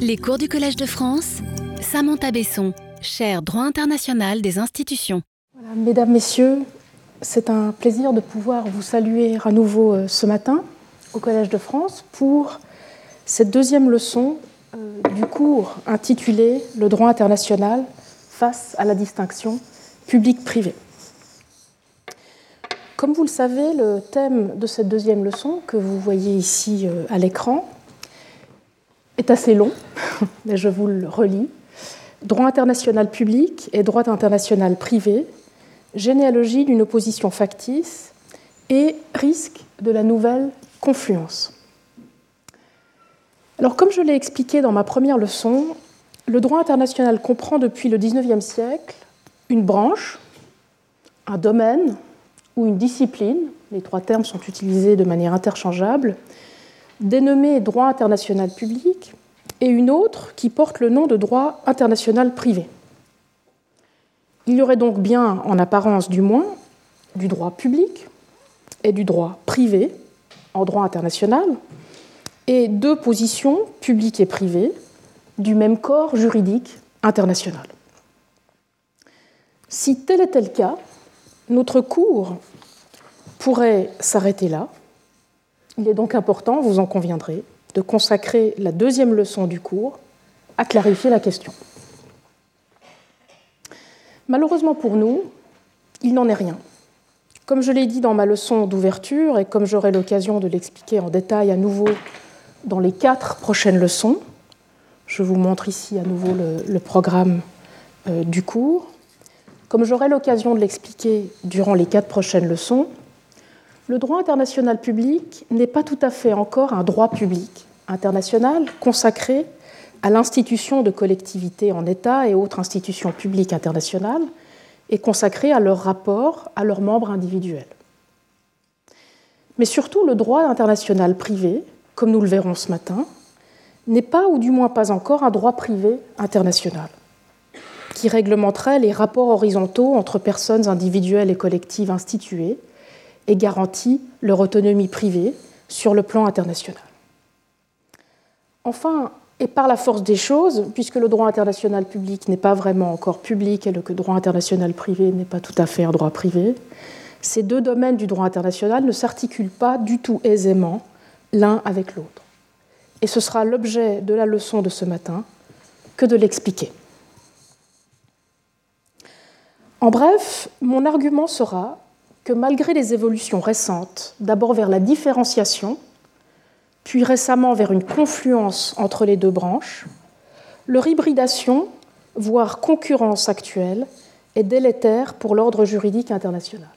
Les cours du Collège de France, Samantha Besson, chaire droit international des institutions. mesdames, Messieurs, c'est un plaisir de pouvoir vous saluer à nouveau euh, ce matin au Collège de France pour cette deuxième leçon euh, du cours intitulé Le droit international face à la distinction public-privé. Comme vous le savez, le thème de cette deuxième leçon, que vous voyez ici euh, à l'écran, est assez long, mais je vous le relis. Droit international public et droit international privé, généalogie d'une opposition factice et risque de la nouvelle confluence. Alors, comme je l'ai expliqué dans ma première leçon, le droit international comprend depuis le XIXe siècle une branche, un domaine ou une discipline, les trois termes sont utilisés de manière interchangeable, dénommée droit international public, et une autre qui porte le nom de droit international privé. Il y aurait donc bien, en apparence du moins, du droit public et du droit privé en droit international, et deux positions, publiques et privées, du même corps juridique international. Si tel était le cas, notre cours pourrait s'arrêter là, il est donc important, vous en conviendrez, de consacrer la deuxième leçon du cours à clarifier la question. Malheureusement pour nous, il n'en est rien. Comme je l'ai dit dans ma leçon d'ouverture et comme j'aurai l'occasion de l'expliquer en détail à nouveau dans les quatre prochaines leçons, je vous montre ici à nouveau le, programme euh, du cours. Comme j'aurai l'occasion de l'expliquer durant les quatre prochaines leçons, le droit international public n'est pas tout à fait encore un droit public international consacré à l'institution de collectivités en État et autres institutions publiques internationales et consacré à leur rapport à leurs membres individuels. Mais surtout, le droit international privé, comme nous le verrons ce matin, n'est pas, ou du moins pas encore, un droit privé international qui réglementerait les rapports horizontaux entre personnes individuelles et collectives instituées et garantit leur autonomie privée sur le plan international. Enfin, et par la force des choses, puisque le droit international public n'est pas vraiment encore public et le droit international privé n'est pas tout à fait un droit privé, ces deux domaines du droit international ne s'articulent pas du tout aisément l'un avec l'autre. Et ce sera l'objet de la leçon de ce matin que de l'expliquer. En bref, mon argument sera que malgré les évolutions récentes, d'abord vers la différenciation, puis récemment vers une confluence entre les deux branches, leur hybridation, voire concurrence actuelle, est délétère pour l'ordre juridique international.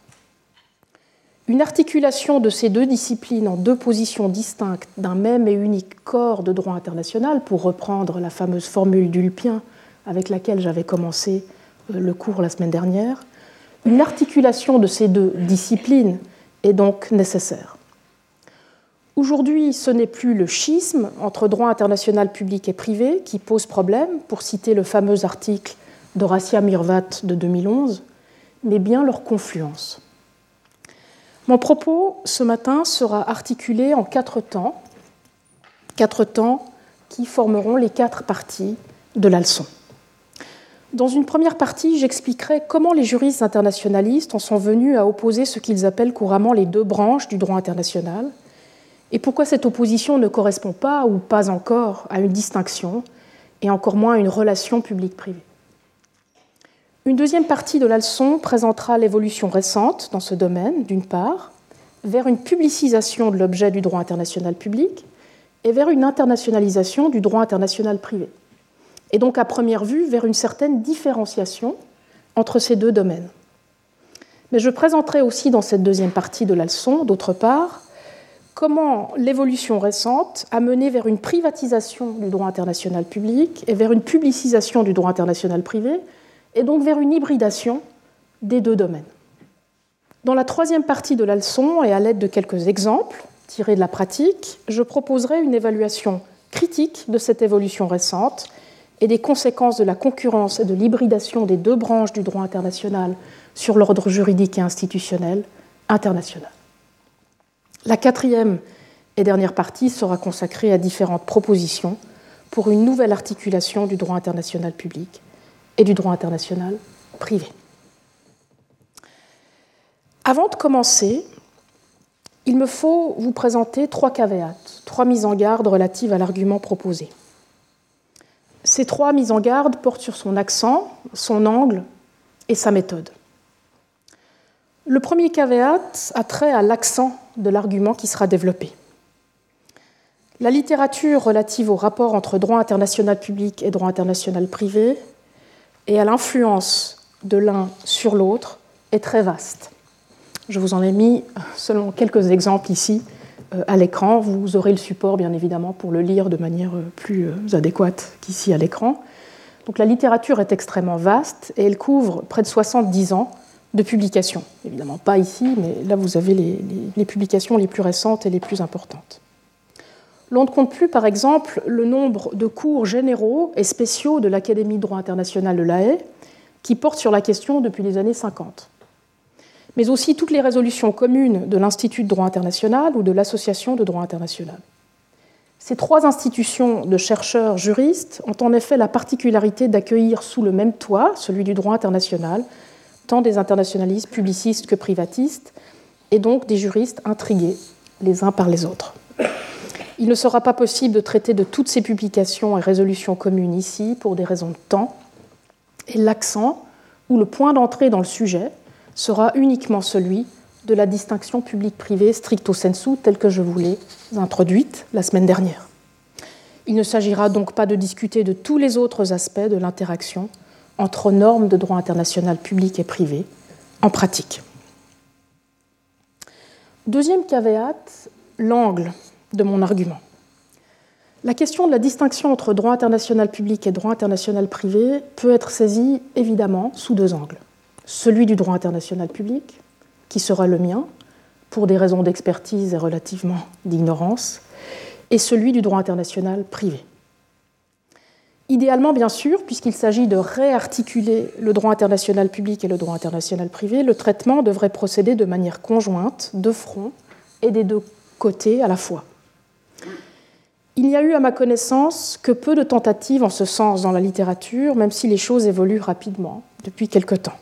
Une articulation de ces deux disciplines en deux positions distinctes d'un même et unique corps de droit international, pour reprendre la fameuse formule d'Ulpien avec laquelle j'avais commencé euh, le cours la semaine dernière, une articulation de ces deux disciplines est donc nécessaire. Aujourd'hui, ce n'est plus le schisme entre droit international public et privé qui pose problème, pour citer le fameux article d'Horacia Mirvat de 2011, mais bien leur confluence. Mon propos ce matin sera articulé en quatre temps, quatre temps qui formeront les quatre parties de la leçon. Dans une première partie, j'expliquerai comment les juristes internationalistes en sont venus à opposer ce qu'ils appellent couramment les deux branches du droit international, et pourquoi cette opposition ne correspond pas ou pas encore à une distinction, et encore moins à une relation publique-privée. Une deuxième partie de la leçon présentera l'évolution récente dans ce domaine, d'une part, vers une publicisation de l'objet du droit international public et vers une internationalisation du droit international privé et donc à première vue vers une certaine différenciation entre ces deux domaines. Mais je présenterai aussi dans cette deuxième partie de la leçon, d'autre part, comment l'évolution récente a mené vers une privatisation du droit international public et vers une publicisation du droit international privé, et donc vers une hybridation des deux domaines. Dans la troisième partie de la leçon, et à l'aide de quelques exemples tirés de la pratique, je proposerai une évaluation critique de cette évolution récente et des conséquences de la concurrence et de l'hybridation des deux branches du droit international sur l'ordre juridique et institutionnel international. La quatrième et dernière partie sera consacrée à différentes propositions pour une nouvelle articulation du droit international public et du droit international privé. Avant de commencer, il me faut vous présenter trois caveats, trois mises en garde relatives à l'argument proposé. Ces trois mises en garde portent sur son accent, son angle et sa méthode. Le premier caveat a trait à l'accent de l'argument qui sera développé. La littérature relative au rapport entre droit international public et droit international privé et à l'influence de l'un sur l'autre est très vaste. Je vous en ai mis seulement quelques exemples ici à l'écran. Vous aurez le support, bien évidemment, pour le lire de manière euh, plus euh, adéquate qu'ici à l'écran. Donc la littérature est extrêmement vaste et elle couvre près de 70 ans de publications. Évidemment pas ici, mais là vous avez les, les publications les plus récentes et les plus importantes. L'on ne compte plus, par exemple, le nombre de cours généraux et spéciaux de l'Académie de droit international de La Haye qui portent sur la question depuis les années 50. Mais aussi toutes les résolutions communes de l'Institut de droit international ou de l'Association de droit international. Ces trois institutions de chercheurs juristes ont en effet la particularité d'accueillir sous le même toit, celui du droit international, tant des internationalistes publicistes que privatistes, et donc des juristes intrigués les uns par les autres. Il ne sera pas possible de traiter de toutes ces publications et résolutions communes ici pour des raisons de temps. Et l'accent ou le point d'entrée dans le sujet sera uniquement celui de la distinction public-privé stricto sensu telle que je vous l'ai introduite la semaine dernière. Il ne s'agira donc pas de discuter de tous les autres aspects de l'interaction entre normes de droit international public et privé en pratique. Deuxième caveat, l'angle de mon argument. La question de la distinction entre droit international public et droit international privé peut être saisie évidemment sous deux angles. Celui du droit international public, qui sera le mien, pour des raisons d'expertise et relativement d'ignorance, et celui du droit international privé. Idéalement, bien sûr, puisqu'il s'agit de réarticuler le droit international public et le droit international privé, le traitement devrait procéder de manière conjointe, de front et des deux côtés à la fois. Il n'y a eu, à ma connaissance, que peu de tentatives en ce sens dans la littérature, même si les choses évoluent rapidement depuis quelque temps.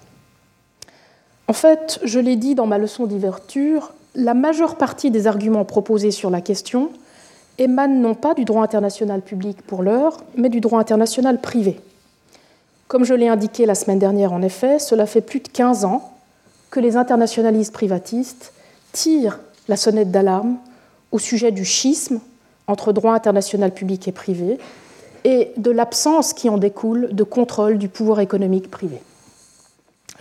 En fait, je l'ai dit dans ma leçon d'ouverture, la majeure partie des arguments proposés sur la question émanent non pas du droit international public pour l'heure, mais du droit international privé. Comme je l'ai indiqué la semaine dernière, en effet, cela fait plus de 15 ans que les internationalistes privatistes tirent la sonnette d'alarme au sujet du schisme entre droit international public et privé et de l'absence qui en découle de contrôle du pouvoir économique privé.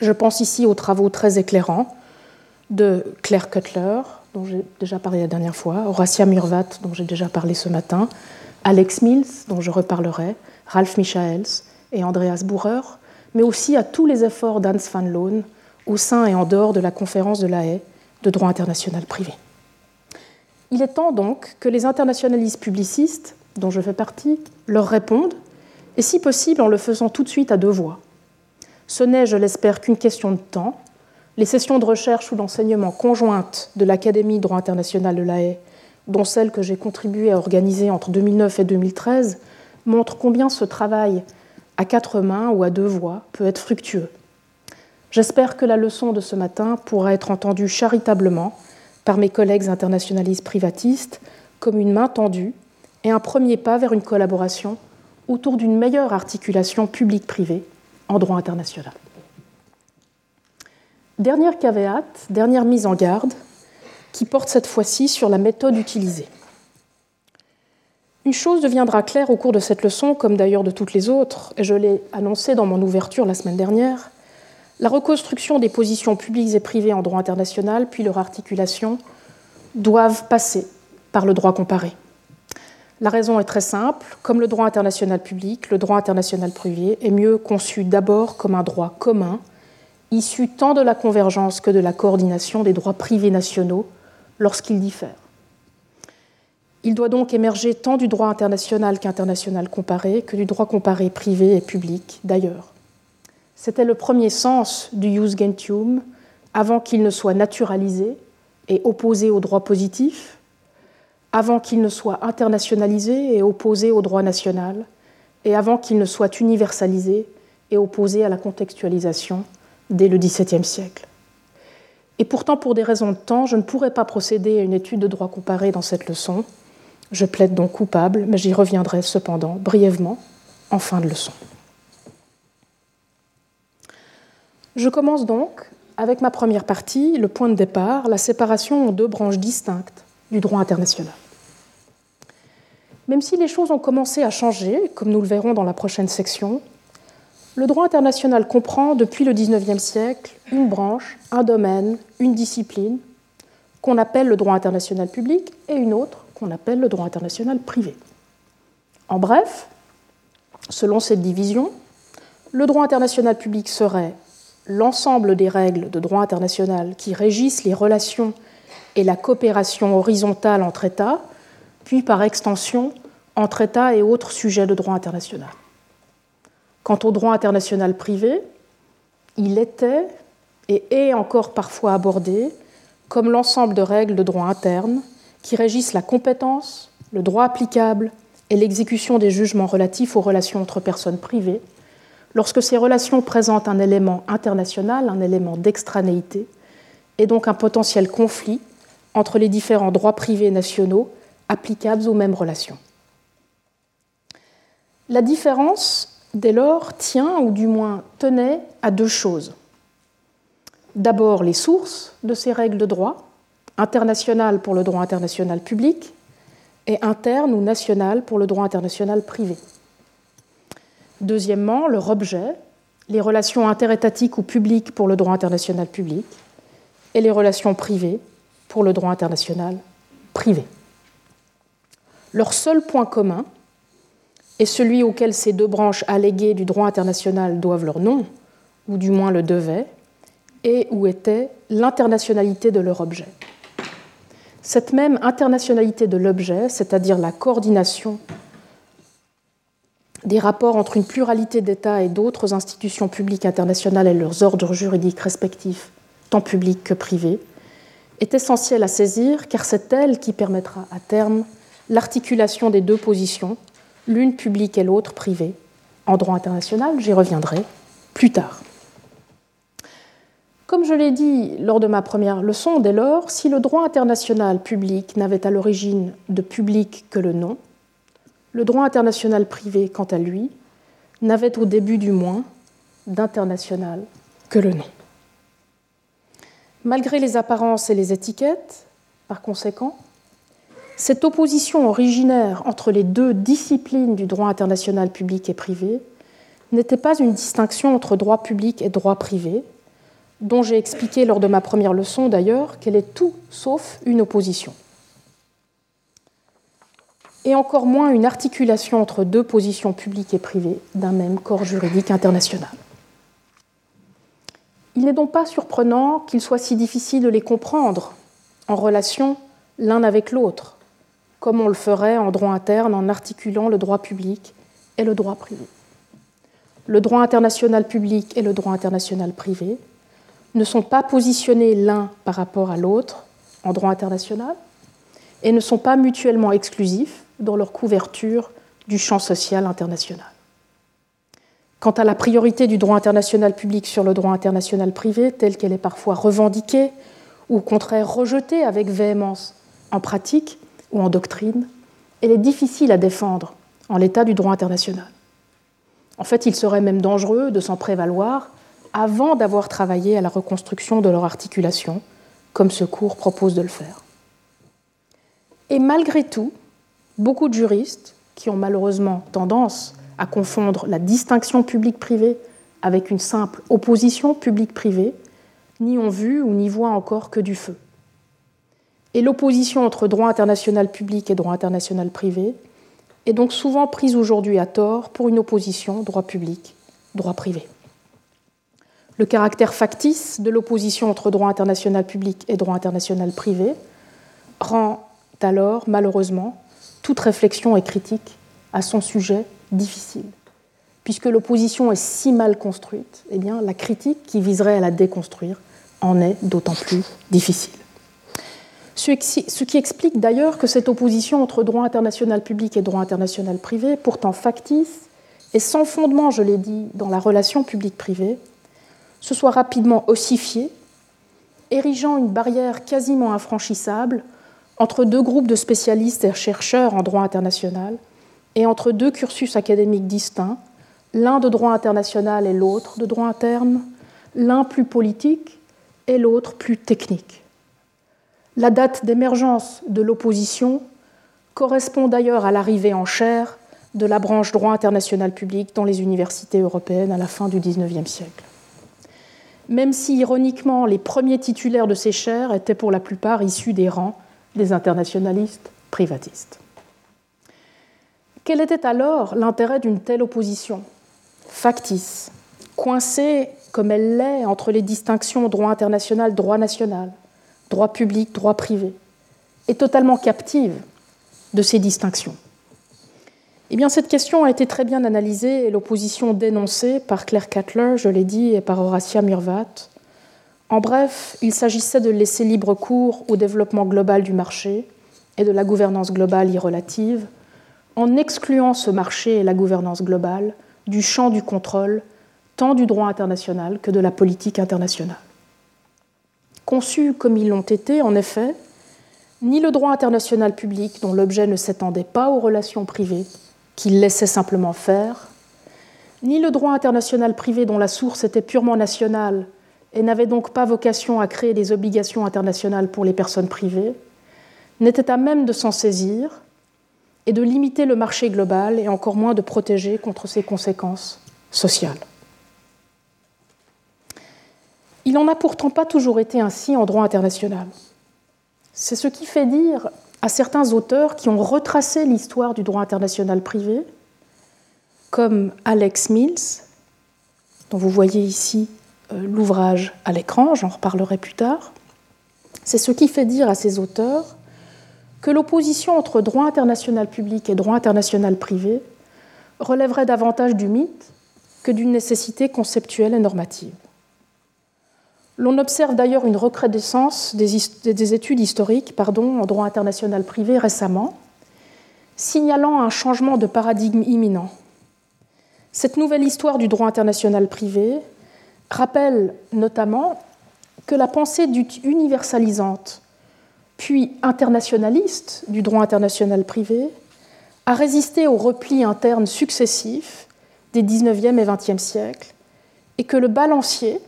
Je pense ici aux travaux très éclairants de Claire Cutler, dont j'ai déjà parlé la dernière fois, Horacia Murvat, dont j'ai déjà parlé ce matin, Alex Mills, dont je reparlerai, Ralph Michaels et Andreas Bucher, mais aussi à tous les efforts d'Hans van Loon au sein et en dehors de la conférence de la Haye de droit international privé. Il est temps donc que les internationalistes publicistes, dont je fais partie, leur répondent, et si possible en le faisant tout de suite à deux voix. Ce n'est, je l'espère, qu'une question de temps. Les sessions de recherche ou d'enseignement conjointes de l'Académie de droit international de la Haye, dont celle que j'ai contribué à organiser entre 2009 et 2013, montrent combien ce travail à quatre mains ou à deux voix peut être fructueux. J'espère que la leçon de ce matin pourra être entendue charitablement par mes collègues internationalistes privatistes comme une main tendue et un premier pas vers une collaboration autour d'une meilleure articulation publique-privée en droit international. Dernière caveat, dernière mise en garde, qui porte cette fois-ci sur la méthode utilisée. Une chose deviendra claire au cours de cette leçon, comme d'ailleurs de toutes les autres, et je l'ai annoncé dans mon ouverture la semaine dernière, la reconstruction des positions publiques et privées en droit international, puis leur articulation, doivent passer par le droit comparé. La raison est très simple. Comme le droit international public, le droit international privé est mieux conçu d'abord comme un droit commun, issu tant de la convergence que de la coordination des droits privés nationaux lorsqu'ils diffèrent. Il doit donc émerger tant du droit international qu'international comparé que du droit comparé privé et public d'ailleurs. C'était le premier sens du jus gentium avant qu'il ne soit naturalisé et opposé au droit positif, avant qu'il ne soit internationalisé et opposé au droit national, et avant qu'il ne soit universalisé et opposé à la contextualisation dès le XVIIe siècle. Et pourtant, pour des raisons de temps, je ne pourrai pas procéder à une étude de droit comparé dans cette leçon. Je plaide donc coupable, mais j'y reviendrai cependant brièvement en fin de leçon. Je commence donc avec ma première partie, le point de départ, la séparation en deux branches distinctes du droit international. Même si les choses ont commencé à changer, comme nous le verrons dans la prochaine section, le droit international comprend depuis le XIXe siècle une branche, un domaine, une discipline qu'on appelle le droit international public et une autre qu'on appelle le droit international privé. En bref, selon cette division, le droit international public serait l'ensemble des règles de droit international qui régissent les relations et la coopération horizontale entre États, puis par extension entre États et autres sujets de droit international. Quant au droit international privé, il était et est encore parfois abordé comme l'ensemble de règles de droit interne qui régissent la compétence, le droit applicable et l'exécution des jugements relatifs aux relations entre personnes privées, lorsque ces relations présentent un élément international, un élément d'extranéité, et donc un potentiel conflit entre les différents droits privés nationaux applicables aux mêmes relations. La différence, dès lors, tient, ou du moins tenait, à deux choses. D'abord, les sources de ces règles de droit, internationales pour le droit international public et internes ou nationales pour le droit international privé. Deuxièmement, leur objet, les relations interétatiques ou publiques pour le droit international public et les relations privées pour le droit international privé. Leur seul point commun, et celui auquel ces deux branches alléguées du droit international doivent leur nom, ou du moins le devaient, et où était l'internationalité de leur objet. Cette même internationalité de l'objet, c'est-à-dire la coordination des rapports entre une pluralité d'États et d'autres institutions publiques internationales et leurs ordres juridiques respectifs, tant publics que privés, est essentielle à saisir car c'est elle qui permettra à terme l'articulation des deux positions l'une publique et l'autre privée. En droit international, j'y reviendrai plus tard. Comme je l'ai dit lors de ma première leçon, dès lors, si le droit international public n'avait à l'origine de public que le nom, le droit international privé, quant à lui, n'avait au début du moins d'international que le nom. Malgré les apparences et les étiquettes, par conséquent, cette opposition originaire entre les deux disciplines du droit international public et privé n'était pas une distinction entre droit public et droit privé, dont j'ai expliqué lors de ma première leçon d'ailleurs qu'elle est tout sauf une opposition. Et encore moins une articulation entre deux positions publiques et privées d'un même corps juridique international. Il n'est donc pas surprenant qu'il soit si difficile de les comprendre en relation l'un avec l'autre, comme on le ferait en droit interne en articulant le droit public et le droit privé. Le droit international public et le droit international privé ne sont pas positionnés l'un par rapport à l'autre en droit international et ne sont pas mutuellement exclusifs dans leur couverture du champ social international. Quant à la priorité du droit international public sur le droit international privé, telle qu'elle est parfois revendiquée ou au contraire rejetée avec véhémence en pratique, ou en doctrine, elle est difficile à défendre en l'état du droit international. En fait, il serait même dangereux de s'en prévaloir avant d'avoir travaillé à la reconstruction de leur articulation, comme ce cours propose de le faire. Et malgré tout, beaucoup de juristes, qui ont malheureusement tendance à confondre la distinction public-privé avec une simple opposition public-privé, n'y ont vu ou n'y voient encore que du feu. Et l'opposition entre droit international public et droit international privé est donc souvent prise aujourd'hui à tort pour une opposition droit public, droit privé. Le caractère factice de l'opposition entre droit international public et droit international privé rend alors, malheureusement, toute réflexion et critique à son sujet difficile. Puisque l'opposition est si mal construite, eh la critique qui viserait à la déconstruire en est d'autant plus difficile. Ce qui explique d'ailleurs que cette opposition entre droit international public et droit international privé, pourtant factice et sans fondement, je l'ai dit, dans la relation publique-privée, se soit rapidement ossifiée, érigeant une barrière quasiment infranchissable entre deux groupes de spécialistes et chercheurs en droit international et entre deux cursus académiques distincts, l'un de droit international et l'autre de droit interne, l'un plus politique et l'autre plus technique. La date d'émergence de l'opposition correspond d'ailleurs à l'arrivée en chair de la branche droit international public dans les universités européennes à la fin du XIXe siècle. Même si, ironiquement, les premiers titulaires de ces chaires étaient pour la plupart issus des rangs des internationalistes privatistes. Quel était alors l'intérêt d'une telle opposition? Factice, coincée comme elle l'est entre les distinctions droit international, droit national, droit public, droit privé, et totalement captive de ces distinctions. Eh bien, cette question a été très bien analysée et l'opposition dénoncée par Claire Cattler, je l'ai dit, et par Horacia Murvat. En bref, il s'agissait de laisser libre cours au développement global du marché et de la gouvernance globale y relative, en excluant ce marché et la gouvernance globale du champ du contrôle tant du droit international que de la politique internationale. Conçus comme ils l'ont été, en effet, ni le droit international public, dont l'objet ne s'étendait pas aux relations privées, qu'il laissait simplement faire, ni le droit international privé dont la source était purement nationale et n'avait donc pas vocation à créer des obligations internationales pour les personnes privées, n'était à même de s'en saisir et de limiter le marché global et encore moins de protéger contre ses conséquences sociales. Il n'en a pourtant pas toujours été ainsi en droit international. C'est ce qui fait dire à certains auteurs qui ont retracé l'histoire du droit international privé, comme Alex Mills, dont vous voyez ici euh, l'ouvrage à l'écran, j'en reparlerai plus tard. C'est ce qui fait dire à ces auteurs que l'opposition entre droit international public et droit international privé relèverait davantage du mythe que d'une nécessité conceptuelle et normative. L'on observe d'ailleurs une recrudescence des, études historiques en droit international privé récemment, signalant un changement de paradigme imminent. Cette nouvelle histoire du droit international privé rappelle notamment que la pensée universalisante puis internationaliste du droit international privé a résisté aux replis internes successifs des 19e et 20e siècles et que le balancier,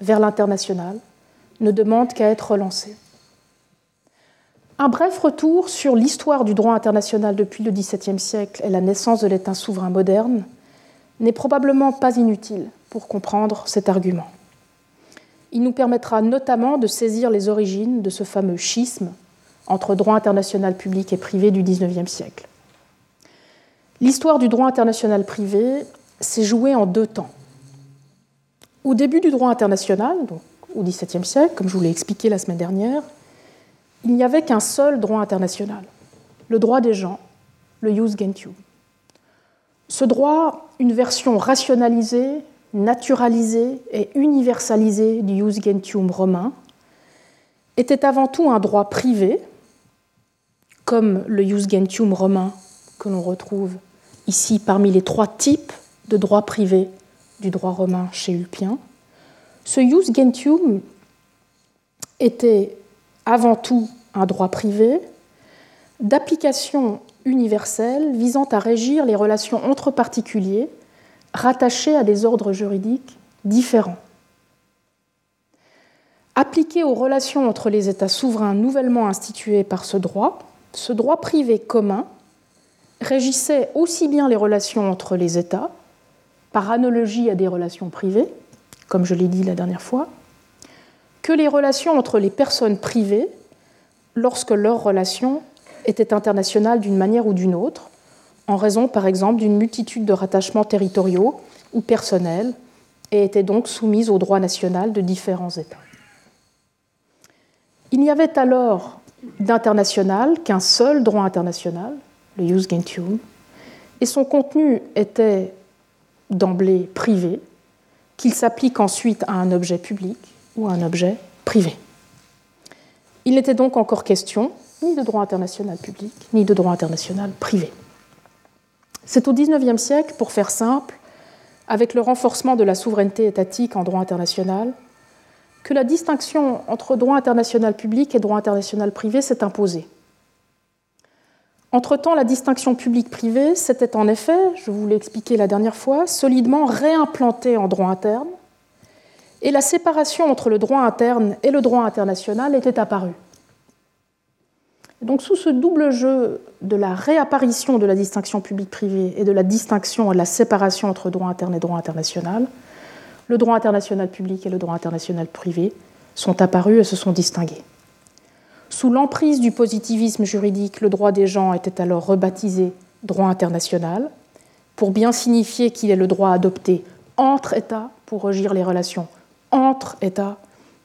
vers l'international ne demande qu'à être relancé. Un bref retour sur l'histoire du droit international depuis le XVIIe siècle et la naissance de l'État souverain moderne n'est probablement pas inutile pour comprendre cet argument. Il nous permettra notamment de saisir les origines de ce fameux schisme entre droit international public et privé du XIXe siècle. L'histoire du droit international privé s'est jouée en deux temps. Au début du droit international, au XVIIe siècle, comme je vous l'ai expliqué la semaine dernière, il n'y avait qu'un seul droit international, le droit des gens, le jus gentium. Ce droit, une version rationalisée, naturalisée et universalisée du jus gentium romain, était avant tout un droit privé, comme le jus gentium romain que l'on retrouve ici parmi les trois types de droits privés du droit romain chez Ulpien. Ce jus gentium était avant tout un droit privé d'application universelle visant à régir les relations entre particuliers rattachés à des ordres juridiques différents. Appliqué aux relations entre les États souverains nouvellement institués par ce droit, ce droit privé commun régissait aussi bien les relations entre les États par analogie à des relations privées, comme je l'ai dit la dernière fois, que les relations entre les personnes privées lorsque leurs relations étaient internationales d'une manière ou d'une autre, en raison par exemple d'une multitude de rattachements territoriaux ou personnels, et étaient donc soumises au droit national de différents États. Il n'y avait alors d'international qu'un seul droit international, le Jus Gentium, et son contenu était d'emblée privé, qu'il s'applique ensuite à un objet public ou à un objet privé. Il n'était donc encore question ni de droit international public, ni de droit international privé. C'est au XIXe siècle, pour faire simple, avec le renforcement de la souveraineté étatique en droit international, que la distinction entre droit international public et droit international privé s'est imposée. Entre-temps, la distinction public-privé s'était en effet, je vous l'ai expliqué la dernière fois, solidement réimplantée en droit interne, et la séparation entre le droit interne et le droit international était apparue. Donc sous ce double jeu de la réapparition de la distinction public-privé et de la distinction et de la séparation entre droit interne et droit international, le droit international public et le droit international privé sont apparus et se sont distingués. Sous l'emprise du positivisme juridique, le droit des gens était alors rebaptisé droit international, pour bien signifier qu'il est le droit adopté entre États pour régir les relations entre États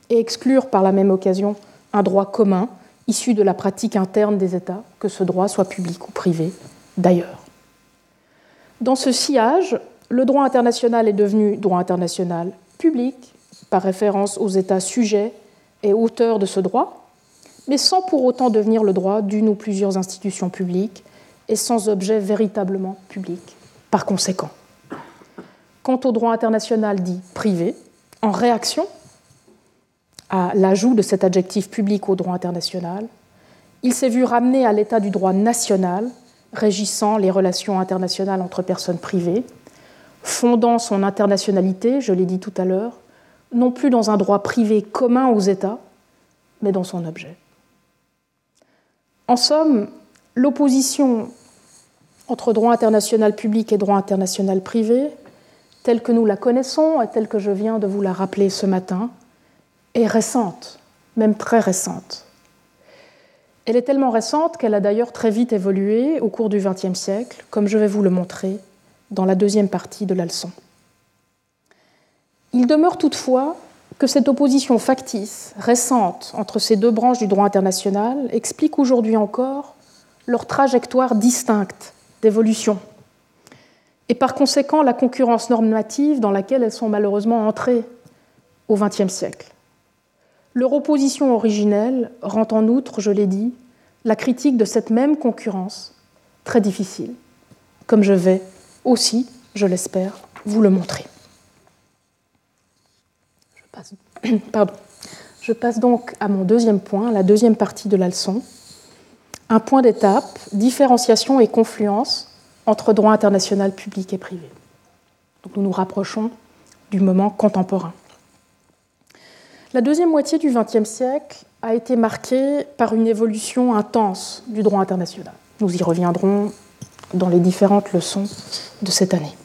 et exclure par la même occasion un droit commun issu de la pratique interne des États, que ce droit soit public ou privé d'ailleurs. Dans ce sillage, le droit international est devenu droit international public, par référence aux États sujets et auteurs de ce droit, mais sans pour autant devenir le droit d'une ou plusieurs institutions publiques et sans objet véritablement public, par conséquent. Quant au droit international dit privé, en réaction à l'ajout de cet adjectif public au droit international, il s'est vu ramené à l'état du droit national régissant les relations internationales entre personnes privées, fondant son internationalité, je l'ai dit tout à l'heure, non plus dans un droit privé commun aux États, mais dans son objet. En somme, l'opposition entre droit international public et droit international privé telle que nous la connaissons et telle que je viens de vous la rappeler ce matin, est récente, même très récente. Elle est tellement récente qu'elle a d'ailleurs très vite évolué au cours du XXe siècle, comme je vais vous le montrer dans la deuxième partie de la leçon. Il demeure toutefois que cette opposition factice, récente, entre ces deux branches du droit international explique aujourd'hui encore leur trajectoire distincte d'évolution et par conséquent la concurrence normative dans laquelle elles sont malheureusement entrées au XXe siècle. Leur opposition originelle rend en outre, je l'ai dit, la critique de cette même concurrence très difficile, comme je vais aussi, je l'espère, vous le montrer. Je passe, donc à mon deuxième point, la deuxième partie de la leçon, un point d'étape, différenciation et confluence entre droit international public et privé. Nous nous rapprochons du moment contemporain. La deuxième moitié du XXe siècle a été marquée par une évolution intense du droit international. Nous y reviendrons dans les différentes leçons de cette année.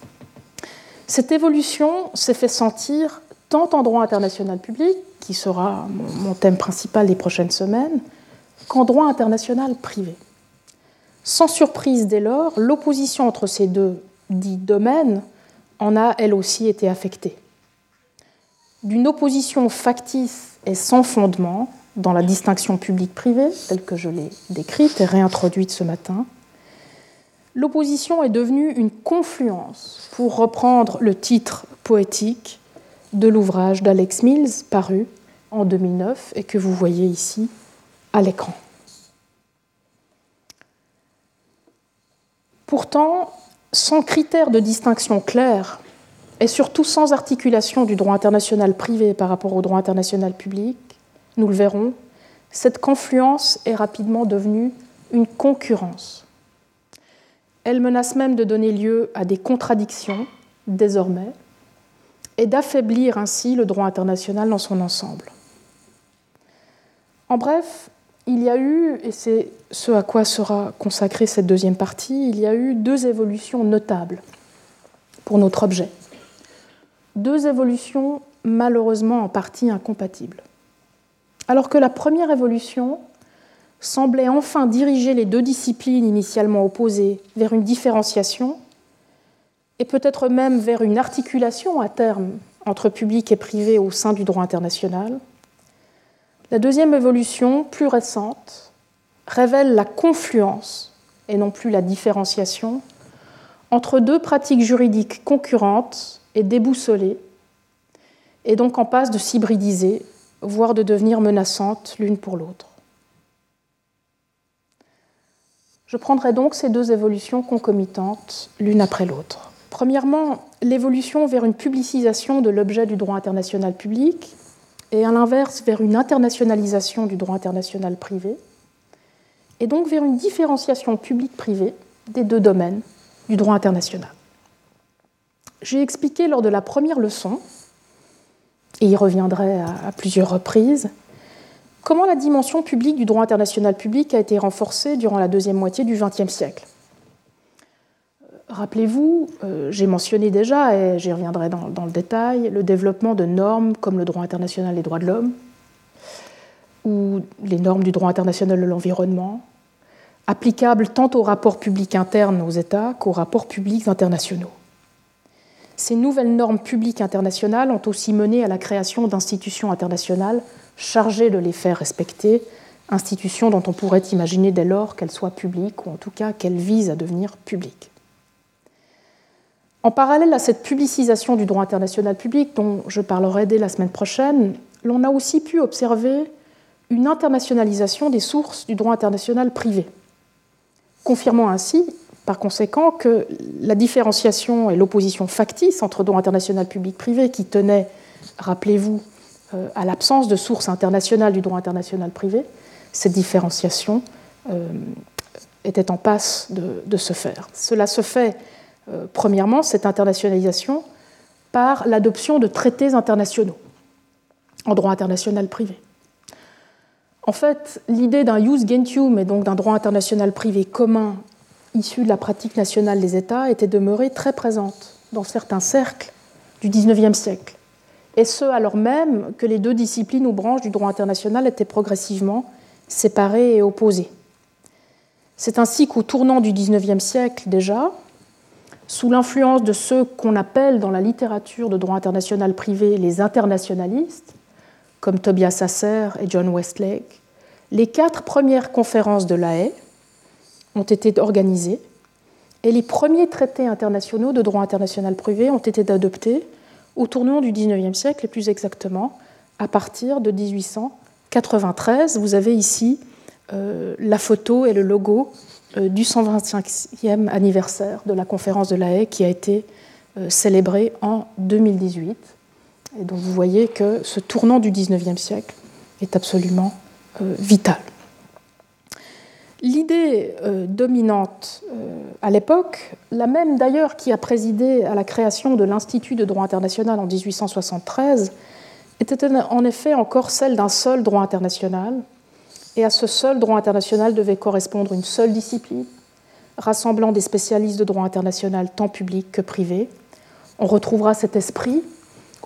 Cette évolution s'est fait sentir tant en droit international public, qui sera mon thème principal des prochaines semaines, qu'en droit international privé. Sans surprise dès lors, l'opposition entre ces deux dits domaines en a elle aussi été affectée. D'une opposition factice et sans fondement dans la distinction publique-privée, telle que je l'ai décrite et réintroduite ce matin, l'opposition est devenue une confluence, pour reprendre le titre poétique de l'ouvrage d'Alex Mills paru en 2009 et que vous voyez ici à l'écran. Pourtant, sans critères de distinction clairs et surtout sans articulation du droit international privé par rapport au droit international public, nous le verrons, cette confluence est rapidement devenue une concurrence. Elle menace même de donner lieu à des contradictions, désormais, et d'affaiblir ainsi le droit international dans son ensemble. En bref, il y a eu, et c'est ce à quoi sera consacrée cette deuxième partie, il y a eu deux évolutions notables pour notre objet. Deux évolutions malheureusement en partie incompatibles. Alors que la première évolution semblait enfin diriger les deux disciplines initialement opposées vers une différenciation, et peut-être même vers une articulation à terme entre public et privé au sein du droit international, la deuxième évolution, plus récente, révèle la confluence, et non plus la différenciation, entre deux pratiques juridiques concurrentes est déboussolée et donc en passe de s'hybridiser, voire de devenir menaçantes l'une pour l'autre. Je prendrai donc ces deux évolutions concomitantes l'une après l'autre. Premièrement, l'évolution vers une publicisation de l'objet du droit international public et à l'inverse vers une internationalisation du droit international privé et donc vers une différenciation publique-privée des deux domaines du droit international. J'ai expliqué lors de la première leçon, et y reviendrai à, plusieurs reprises, comment la dimension publique du droit international public a été renforcée durant la deuxième moitié du XXe siècle. Rappelez-vous, euh, j'ai mentionné déjà, et j'y reviendrai dans, dans, le détail, le développement de normes comme le droit international des droits de l'homme, ou les normes du droit international de l'environnement, applicables tant aux rapports publics internes aux États qu'aux rapports publics internationaux. Ces nouvelles normes publiques internationales ont aussi mené à la création d'institutions internationales chargées de les faire respecter, institutions dont on pourrait imaginer dès lors qu'elles soient publiques ou en tout cas qu'elles visent à devenir publiques. En parallèle à cette publicisation du droit international public, dont je parlerai dès la semaine prochaine, l'on a aussi pu observer une internationalisation des sources du droit international privé, confirmant ainsi, par conséquent, que la différenciation et l'opposition factice entre droit international public-privé qui tenait, rappelez-vous, euh, à l'absence de sources internationales du droit international privé, cette différenciation euh, était en passe de, se faire. Cela se fait euh, premièrement, cette internationalisation par l'adoption de traités internationaux en droit international privé. En fait, l'idée d'un jus gentium et donc d'un droit international privé commun issu de la pratique nationale des États était demeurée très présente dans certains cercles du XIXe siècle, et ce alors même que les deux disciplines ou branches du droit international étaient progressivement séparées et opposées. C'est ainsi qu'au tournant du XIXe siècle déjà, sous l'influence de ceux qu'on appelle dans la littérature de droit international privé les internationalistes, comme Tobias Sasser et John Westlake, les quatre premières conférences de la Haye ont été organisées et les premiers traités internationaux de droit international privé ont été adoptés au tournant du XIXe siècle et plus exactement à partir de 1893. Vous avez ici euh, la photo et le logo euh, du 125e anniversaire de la conférence de la Haye qui a été euh, célébrée en 2018. Et donc vous voyez que ce tournant du 19e siècle est absolument vital. L'idée dominante à l'époque, la même d'ailleurs qui a présidé à la création de l'Institut de droit international en 1873, était en effet encore celle d'un seul droit international, et à ce seul droit international devait correspondre une seule discipline, rassemblant des spécialistes de droit international tant public que privé. On retrouvera cet esprit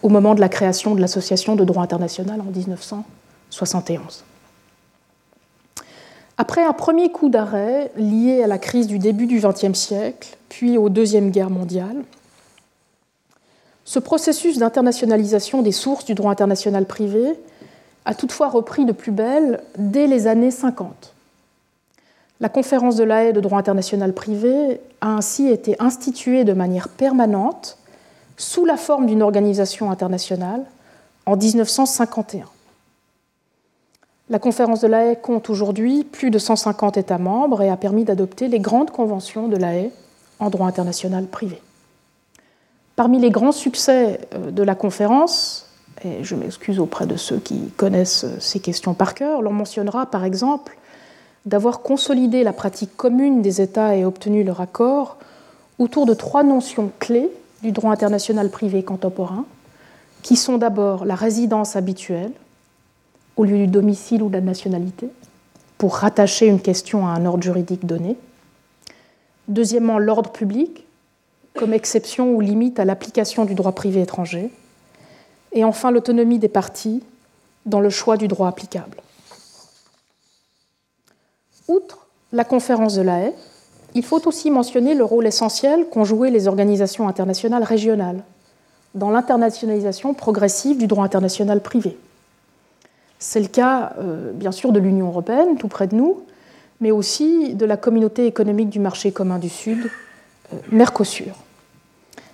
au moment de la création de l'Association de droit international en 1971. Après un premier coup d'arrêt lié à la crise du début du XXe siècle, puis aux Deuxième Guerre mondiale, ce processus d'internationalisation des sources du droit international privé a toutefois repris de plus belle dès les années 50. La conférence de la haie de droit international privé a ainsi été instituée de manière permanente sous la forme d'une organisation internationale en 1951. La conférence de la haie compte aujourd'hui plus de 150 États membres et a permis d'adopter les grandes conventions de la haie en droit international privé. Parmi les grands succès euh, de la conférence, et je m'excuse auprès de ceux qui connaissent ces questions par cœur, l'on mentionnera par exemple d'avoir consolidé la pratique commune des États et obtenu leur accord autour de trois notions clés du droit international privé contemporain, qui sont d'abord la résidence habituelle, au lieu du domicile ou de la nationalité, pour rattacher une question à un ordre juridique donné. Deuxièmement, l'ordre public, comme exception ou limite à l'application du droit privé étranger et enfin l'autonomie des parties dans le choix du droit applicable. Outre la conférence de la haie, il faut aussi mentionner le rôle essentiel qu'ont joué les organisations internationales régionales dans l'internationalisation progressive du droit international privé. C'est le cas, euh, bien sûr, de l'Union européenne, tout près de nous, mais aussi de la communauté économique du marché commun du Sud, euh, Mercosur.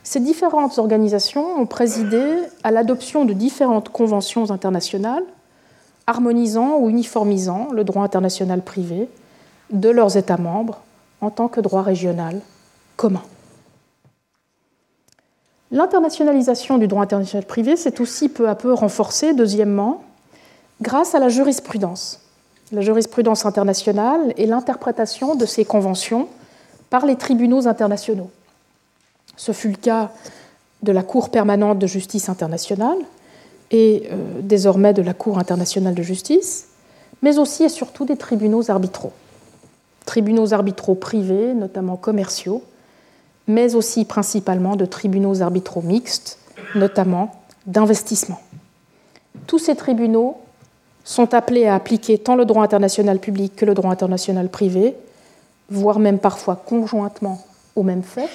Ces différentes organisations ont présidé à l'adoption de différentes conventions internationales harmonisant ou uniformisant le droit international privé de leurs États membres en tant que droit régional commun. L'internationalisation du droit international privé s'est aussi peu à peu renforcée, deuxièmement, grâce à la jurisprudence. La jurisprudence internationale et l'interprétation de ces conventions par les tribunaux internationaux. Ce fut le cas de la Cour permanente de justice internationale et euh, désormais de la Cour internationale de justice, mais aussi et surtout des tribunaux arbitraux. Tribunaux arbitraux privés, notamment commerciaux, mais aussi principalement de tribunaux arbitraux mixtes, notamment d'investissement. Tous ces tribunaux sont appelés à appliquer tant le droit international public que le droit international privé, voire même parfois conjointement aux mêmes faits,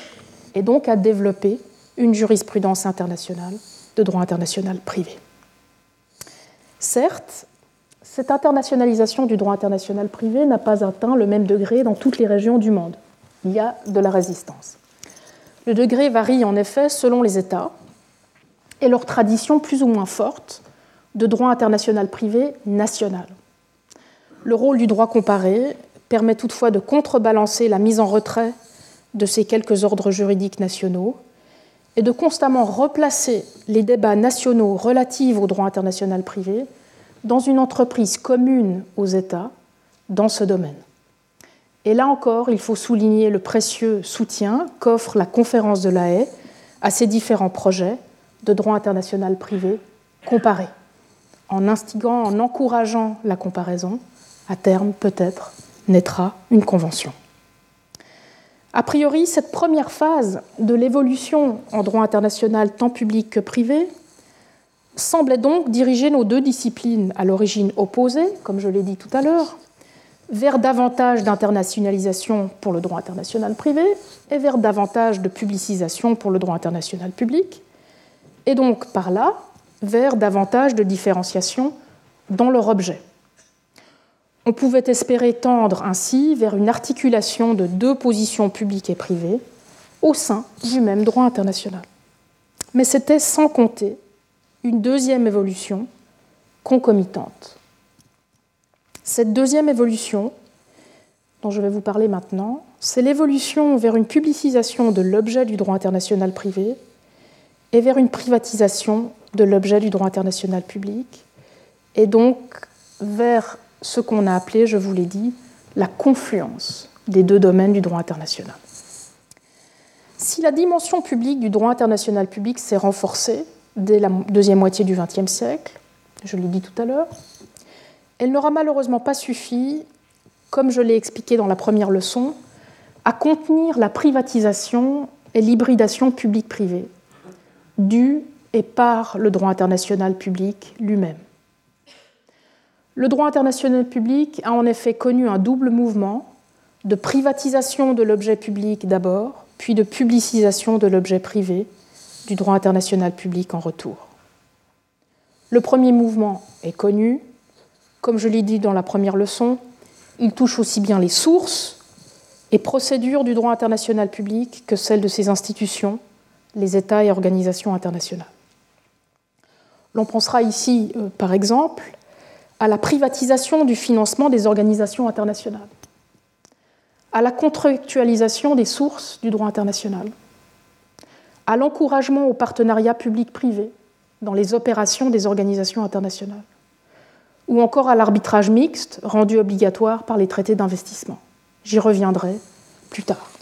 et donc à développer une jurisprudence internationale de droit international privé. Certes, cette internationalisation du droit international privé n'a pas atteint le même degré dans toutes les régions du monde. Il y a de la résistance. Le degré varie en effet selon les États et leur tradition plus ou moins forte de droit international privé national. Le rôle du droit comparé permet toutefois de contrebalancer la mise en retrait de ces quelques ordres juridiques nationaux et de constamment replacer les débats nationaux relatifs au droit international privé dans une entreprise commune aux États dans ce domaine. Et là encore, il faut souligner le précieux soutien qu'offre la conférence de la Haye à ces différents projets de droit international privé comparés, en instigant, en encourageant la comparaison, à terme peut-être naîtra une convention. A priori, cette première phase de l'évolution en droit international tant public que privé semblait donc diriger nos deux disciplines à l'origine opposées, comme je l'ai dit tout à l'heure, vers davantage d'internationalisation pour le droit international privé et vers davantage de publicisation pour le droit international public, et donc par là vers davantage de différenciation dans leur objet. On pouvait espérer tendre ainsi vers une articulation de deux positions publiques et privées au sein du même droit international. Mais c'était sans compter une deuxième évolution concomitante. Cette deuxième évolution, dont je vais vous parler maintenant, c'est l'évolution vers une publicisation de l'objet du droit international privé et vers une privatisation de l'objet du droit international public, et donc vers ce qu'on a appelé, je vous l'ai dit, la confluence des deux domaines du droit international. Si la dimension publique du droit international public s'est renforcée dès la deuxième moitié du XXe siècle, je l'ai dit tout à l'heure, elle n'aura malheureusement pas suffi, comme je l'ai expliqué dans la première leçon, à contenir la privatisation et l'hybridation publique-privée, due et par le droit international public lui-même. Le droit international public a en effet connu un double mouvement de privatisation de l'objet public d'abord, puis de publicisation de l'objet privé du droit international public en retour. Le premier mouvement est connu. Comme je l'ai dit dans la première leçon, il touche aussi bien les sources et procédures du droit international public que celles de ses institutions, les États et organisations internationales. L'on pensera ici, euh, par exemple, à la privatisation du financement des organisations internationales, à la contractualisation des sources du droit international, à l'encouragement au partenariat public-privé dans les opérations des organisations internationales, ou encore à l'arbitrage mixte rendu obligatoire par les traités d'investissement. J'y reviendrai plus tard.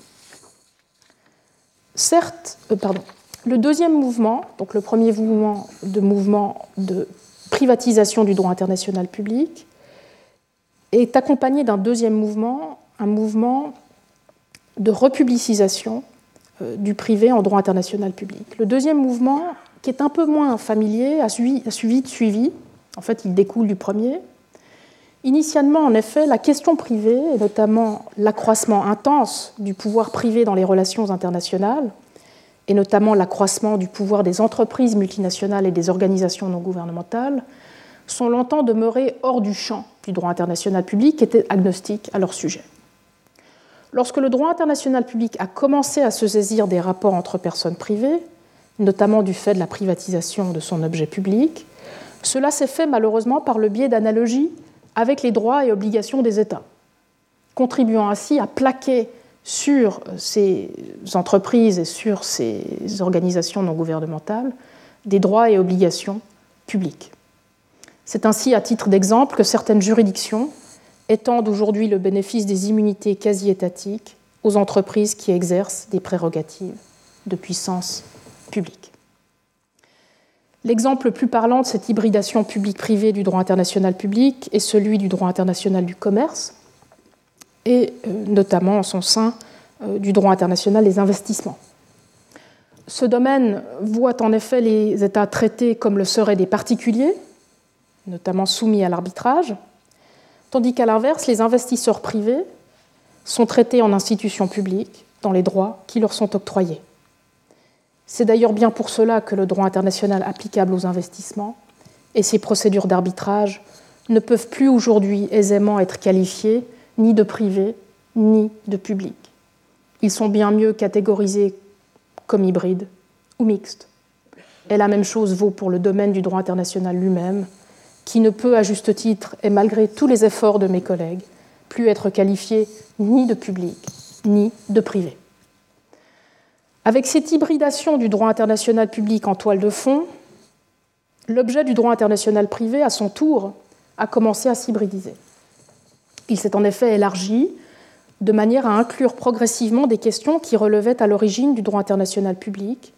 Certes, euh, pardon, le deuxième mouvement, donc le premier mouvement de mouvement de privatisation du droit international public, est accompagné d'un deuxième mouvement, un mouvement de republicisation euh, du privé en droit international public. Le deuxième mouvement, qui est un peu moins familier, a suivi, a suivi, suivi en fait il découle du premier. Initialement, en effet, la question privée, et notamment l'accroissement intense du pouvoir privé dans les relations internationales, et notamment l'accroissement du pouvoir des entreprises multinationales et des organisations non gouvernementales, sont longtemps demeurés hors du champ du droit international public qui était agnostique à leur sujet. Lorsque le droit international public a commencé à se saisir des rapports entre personnes privées, notamment du fait de la privatisation de son objet public, cela s'est fait malheureusement par le biais d'analogies avec les droits et obligations des États, contribuant ainsi à plaquer sur ces entreprises et sur ces organisations non gouvernementales des droits et obligations publiques. C'est ainsi, à titre d'exemple, que certaines juridictions étendent aujourd'hui le bénéfice des immunités quasi-étatiques aux entreprises qui exercent des prérogatives de puissance publique. L'exemple le plus parlant de cette hybridation publique-privée du droit international public est celui du droit international du commerce, et euh, notamment en son sein euh, du droit international des investissements. Ce domaine voit en effet les États traités comme le seraient des particuliers, notamment soumis à l'arbitrage, tandis qu'à l'inverse, les investisseurs privés sont traités en institutions publiques dans les droits qui leur sont octroyés. C'est d'ailleurs bien pour cela que le droit international applicable aux investissements et ses procédures d'arbitrage ne peuvent plus aujourd'hui aisément être qualifiés ni de privé ni de public. Ils sont bien mieux catégorisés comme hybrides ou mixtes. Et la même chose vaut pour le domaine du droit international lui-même, qui ne peut à juste titre, et malgré tous les efforts de mes collègues, plus être qualifié ni de public ni de privé. Avec cette hybridation du droit international public en toile de fond, l'objet du droit international privé, à son tour, a commencé à s'hybridiser. Il s'est en effet élargi de manière à inclure progressivement des questions qui relevaient à l'origine du droit international public,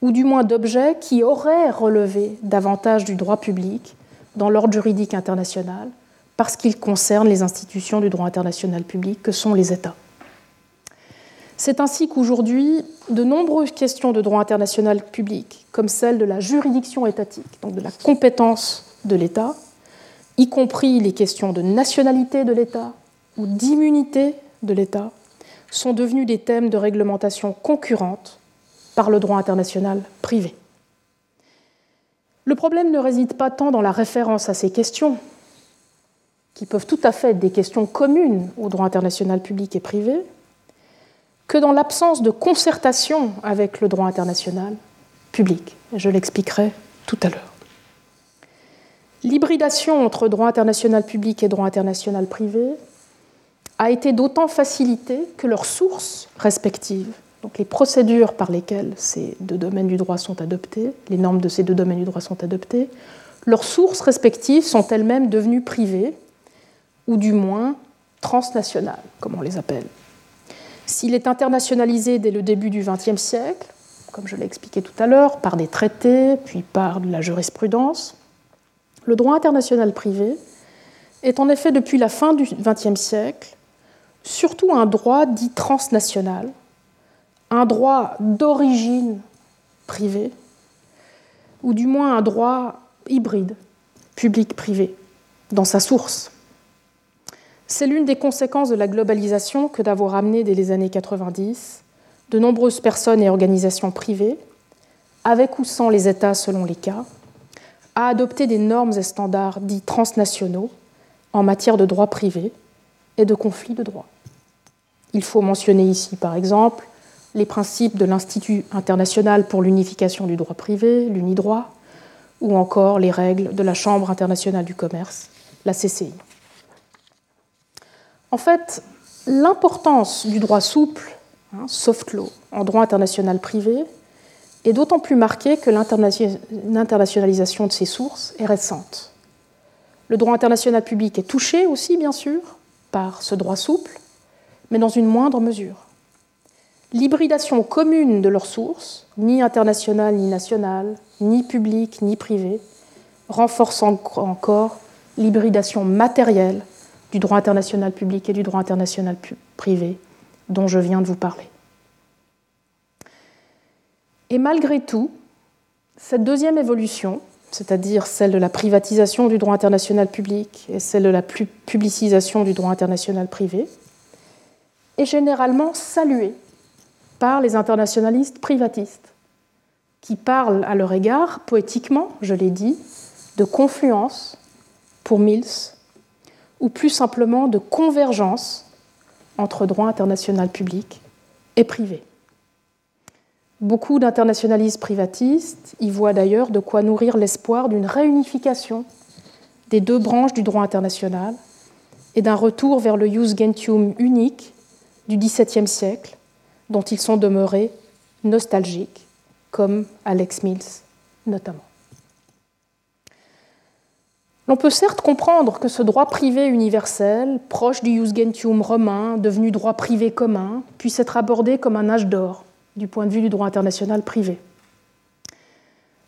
ou du moins d'objets qui auraient relevé davantage du droit public dans l'ordre juridique international, parce qu'ils concernent les institutions du droit international public que sont les États. C'est ainsi qu'aujourd'hui, de nombreuses questions de droit international public, comme celle de la juridiction étatique, donc de la compétence de l'État, y compris les questions de nationalité de l'État ou d'immunité de l'État, sont devenues des thèmes de réglementation concurrentes par le droit international privé. Le problème ne réside pas tant dans la référence à ces questions, qui peuvent tout à fait être des questions communes au droit international public et privé, que dans l'absence de concertation avec le droit international public. Je l'expliquerai tout à l'heure. L'hybridation entre droit international public et droit international privé a été d'autant facilitée que leurs sources respectives, donc les procédures par lesquelles ces deux domaines du droit sont adoptés, les normes de ces deux domaines du droit sont adoptées, leurs sources respectives sont elles-mêmes devenues privées, ou du moins transnationales, comme on les appelle. S'il est internationalisé dès le début du XXe siècle, comme je l'ai expliqué tout à l'heure, par des traités, puis par la jurisprudence, le droit international privé est en effet depuis la fin du XXe siècle surtout un droit dit transnational, un droit d'origine privée, ou du moins un droit hybride, public-privé, dans sa source. C'est l'une des conséquences de la globalisation que d'avoir amené dès les années 90 de nombreuses personnes et organisations privées, avec ou sans les États selon les cas, à adopter des normes et standards dits transnationaux en matière de droit privé et de conflits de droit. Il faut mentionner ici, par exemple, les principes de l'Institut international pour l'unification du droit privé, l'UNIDROIT, ou encore les règles de la Chambre internationale du commerce, la CCI. En fait, l'importance du droit souple, hein, soft law, en droit international privé est d'autant plus marquée que l'internationalisation de ses sources est récente. Le droit international public est touché aussi, bien sûr, par ce droit souple, mais dans une moindre mesure. L'hybridation commune de leurs sources, ni internationale ni nationale, ni publique ni privée, renforce encore l'hybridation matérielle du droit international public et du droit international privé dont je viens de vous parler. Et malgré tout, cette deuxième évolution, c'est-à-dire celle de la privatisation du droit international public et celle de la publicisation du droit international privé, est généralement saluée par les internationalistes privatistes, qui parlent à leur égard, poétiquement, je l'ai dit, de confluence pour Mills ou plus simplement de convergence entre droit international public et privé. Beaucoup d'internationalistes privatistes y voient d'ailleurs de quoi nourrir l'espoir d'une réunification des deux branches du droit international et d'un retour vers le jus gentium unique du XVIIe siècle dont ils sont demeurés nostalgiques, comme Alex Mills notamment. On peut certes comprendre que ce droit privé universel, proche du jus gentium romain, devenu droit privé commun, puisse être abordé comme un âge d'or du point de vue du droit international privé.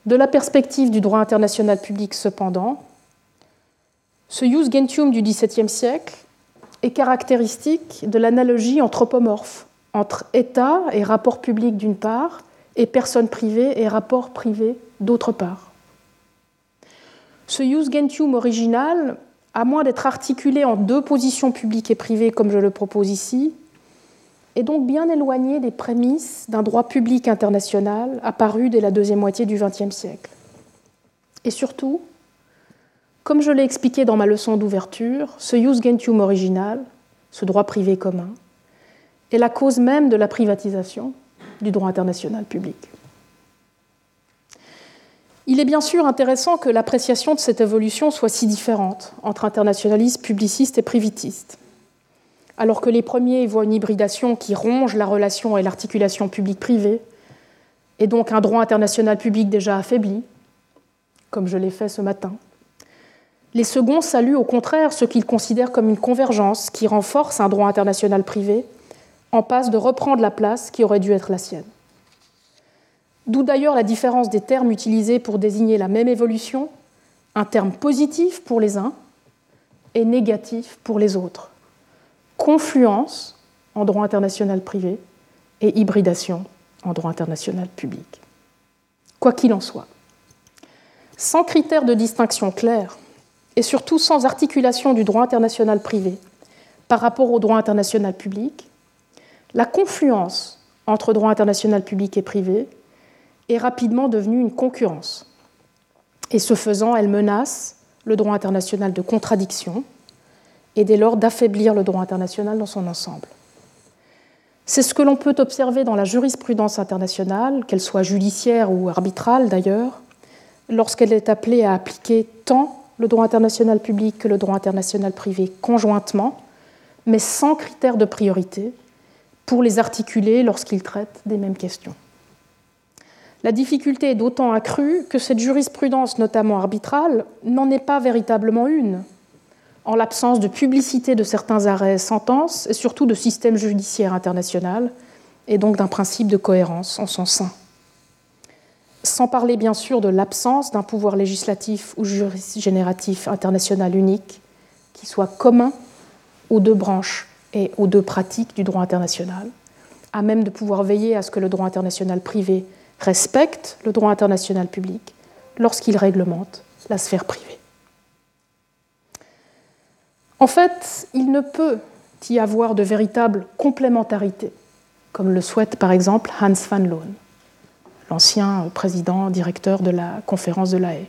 De la perspective du droit international public, cependant, ce jus gentium du XVIIe siècle est caractéristique de l'analogie anthropomorphe entre État et rapport public d'une part et personne privée et rapport privé d'autre part. Ce jus gentium original, à moins d'être articulé en deux positions publiques et privées comme je le propose ici, est donc bien éloigné des prémices d'un droit public international apparu dès la deuxième moitié du XXe siècle. Et surtout, comme je l'ai expliqué dans ma leçon d'ouverture, ce jus gentium original, ce droit privé commun, est la cause même de la privatisation du droit international public. Il est bien sûr intéressant que l'appréciation de cette évolution soit si différente entre internationalistes, publicistes et privitistes. Alors que les premiers voient une hybridation qui ronge la relation et l'articulation publique-privée, et donc un droit international public déjà affaibli, comme je l'ai fait ce matin. Les seconds saluent au contraire ce qu'ils considèrent comme une convergence qui renforce un droit international privé en passe de reprendre la place qui aurait dû être la sienne. D'où d'ailleurs la différence des termes utilisés pour désigner la même évolution, un terme positif pour les uns et négatif pour les autres. Confluence en droit international privé et hybridation en droit international public. Quoi qu'il en soit, sans critères de distinction clairs et surtout sans articulation du droit international privé par rapport au droit international public, la confluence entre droit international public et privé est rapidement devenue une concurrence. Et ce faisant, elle menace le droit international de contradiction et dès lors d'affaiblir le droit international dans son ensemble. C'est ce que l'on peut observer dans la jurisprudence internationale, qu'elle soit judiciaire ou arbitrale d'ailleurs, lorsqu'elle est appelée à appliquer tant le droit international public que le droit international privé conjointement, mais sans critère de priorité, pour les articuler lorsqu'ils traitent des mêmes questions. La difficulté est d'autant accrue que cette jurisprudence, notamment arbitrale, n'en est pas véritablement une, en l'absence de publicité de certains arrêts et sentences, et surtout de système judiciaire international, et donc d'un principe de cohérence en son sein. Sans parler bien sûr de l'absence d'un pouvoir législatif ou génératif international unique qui soit commun aux deux branches et aux deux pratiques du droit international, à même de pouvoir veiller à ce que le droit international privé respecte le droit international public lorsqu'il réglemente la sphère privée. En fait, il ne peut y avoir de véritable complémentarité, comme le souhaite par exemple Hans van Loon, l'ancien président directeur de la conférence de la Haye.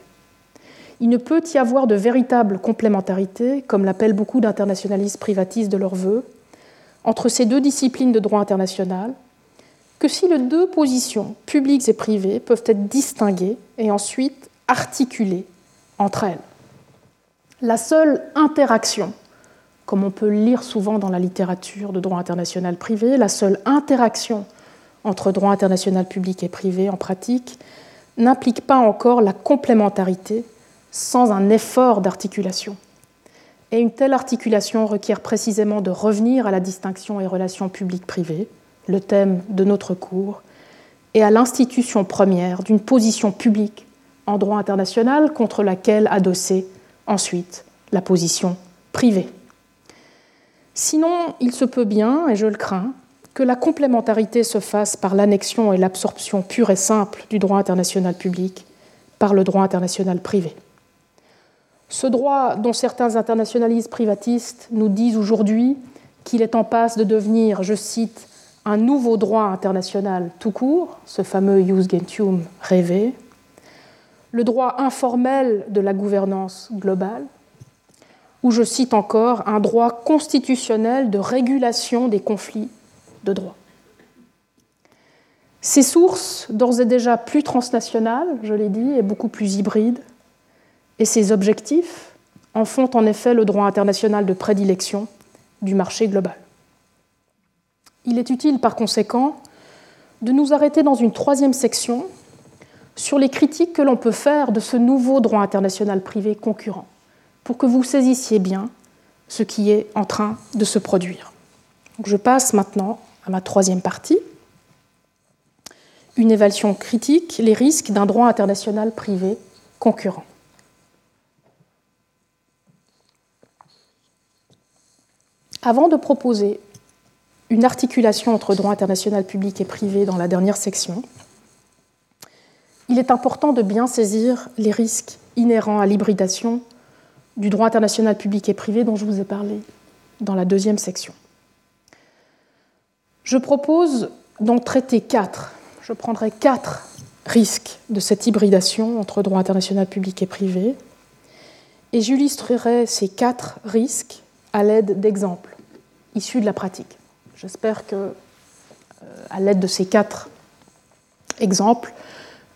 Il ne peut y avoir de véritable complémentarité, comme l'appellent beaucoup d'internationalistes privatistes de leur vœu, entre ces deux disciplines de droit international que si les deux positions, publiques et privées, peuvent être distinguées et ensuite articulées entre elles. La seule interaction, comme on peut le lire souvent dans la littérature de droit international privé, la seule interaction entre droit international public et privé en pratique n'implique pas encore la complémentarité sans un effort d'articulation. Et une telle articulation requiert précisément de revenir à la distinction et relations publiques-privées, le thème de notre cours, et à l'institution première d'une position publique en droit international contre laquelle adosser ensuite la position privée. Sinon, il se peut bien, et je le crains, que la complémentarité se fasse par l'annexion et l'absorption pure et simple du droit international public par le droit international privé. Ce droit dont certains internationalistes privatistes nous disent aujourd'hui qu'il est en passe de devenir, je cite, un nouveau droit international tout court, ce fameux jus gentium rêvé, le droit informel de la gouvernance globale, ou je cite encore un droit constitutionnel de régulation des conflits de droit. Ces sources, d'ores et déjà plus transnationales, je l'ai dit, et beaucoup plus hybrides, et ces objectifs en font en effet le droit international de prédilection du marché global. Il est utile par conséquent de nous arrêter dans une troisième section sur les critiques que l'on peut faire de ce nouveau droit international privé concurrent, pour que vous saisissiez bien ce qui est en train de se produire. je passe maintenant à ma troisième partie, une évaluation critique, les risques d'un droit international privé concurrent. Avant de proposer une articulation entre droit international public et privé dans la dernière section, il est important de bien saisir les risques inhérents à l'hybridation du droit international public et privé dont je vous ai parlé dans la deuxième section. Je propose d'en traiter quatre. Je prendrai quatre risques de cette hybridation entre droit international public et privé et j'illustrerai ces quatre risques à l'aide d'exemples issus de la pratique. J'espère que, euh, à l'aide de ces quatre exemples,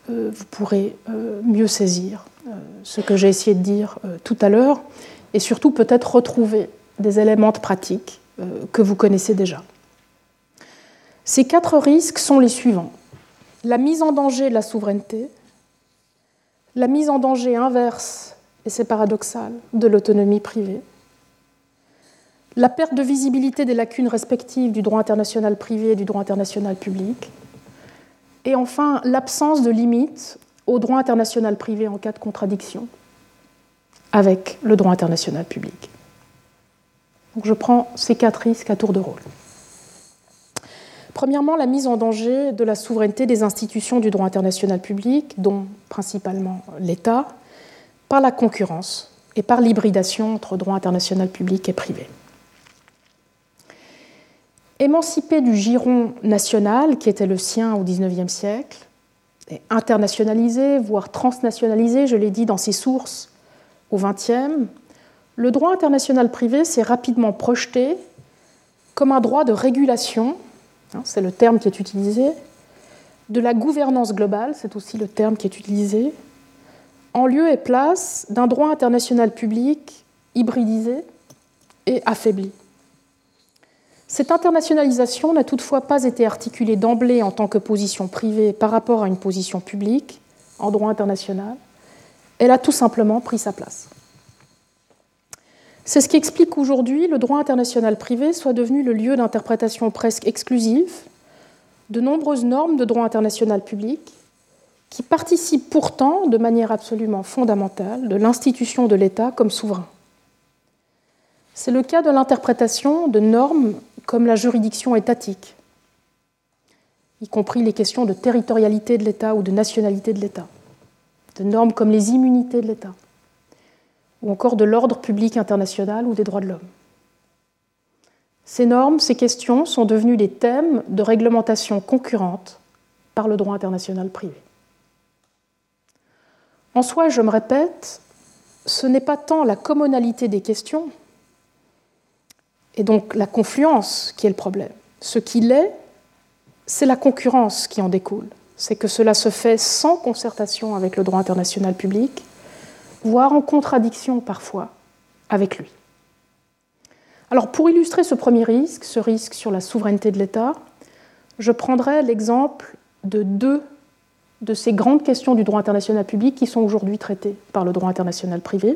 euh, vous pourrez euh, mieux saisir ce que j'ai essayé de dire tout à l'heure et surtout peut-être retrouver des éléments de pratique que vous connaissez déjà. Ces quatre risques sont les suivants. La mise en danger de la souveraineté, la mise en danger inverse, et c'est paradoxal, de l'autonomie privée, la perte de visibilité des lacunes respectives du droit international privé et du droit international public, et enfin, l'absence de limite au droit international privé en cas de contradiction avec le droit international public. Je prends ces quatre risques à tour de rôle. Premièrement, la mise en danger de la souveraineté des institutions du droit international public, dont principalement l'État, par la concurrence et par l'hybridation entre droit international public et privé. Émancipé du giron national qui était le sien au XIXe siècle, et internationalisé, voire transnationalisé, je l'ai dit dans ses sources au XXe, le droit international privé s'est rapidement projeté comme un droit de régulation, hein, c'est le terme qui est utilisé, de la gouvernance globale, c'est aussi le terme qui est utilisé, en lieu et place d'un droit international public hybridisé et affaibli. Cette internationalisation n'a toutefois pas été articulée d'emblée en tant que position privée par rapport à une position publique en droit international. Elle a tout simplement pris sa place. C'est ce qui explique qu'aujourd'hui, le droit international privé soit devenu le lieu d'interprétation presque exclusive de nombreuses normes de droit international public qui participent pourtant de manière absolument fondamentale de l'institution de l'État comme souverain. C'est le cas de l'interprétation de normes comme la juridiction étatique, y compris les questions de territorialité de l'État ou de nationalité de l'État, de normes comme les immunités de l'État, ou encore de l'ordre public international ou des droits de l'homme. Ces normes, ces questions sont devenues des thèmes de réglementation concurrente par le droit international privé. En soi, je me répète, ce n'est pas tant la commonalité des questions et donc la confluence qui est le problème. Ce qu'il est, c'est la concurrence qui en découle. C'est que cela se fait sans concertation avec le droit international public, voire en contradiction parfois avec lui. Alors pour illustrer ce premier risque, ce risque sur la souveraineté de l'État, je prendrai l'exemple de deux de ces grandes questions du droit international public qui sont aujourd'hui traitées par le droit international privé.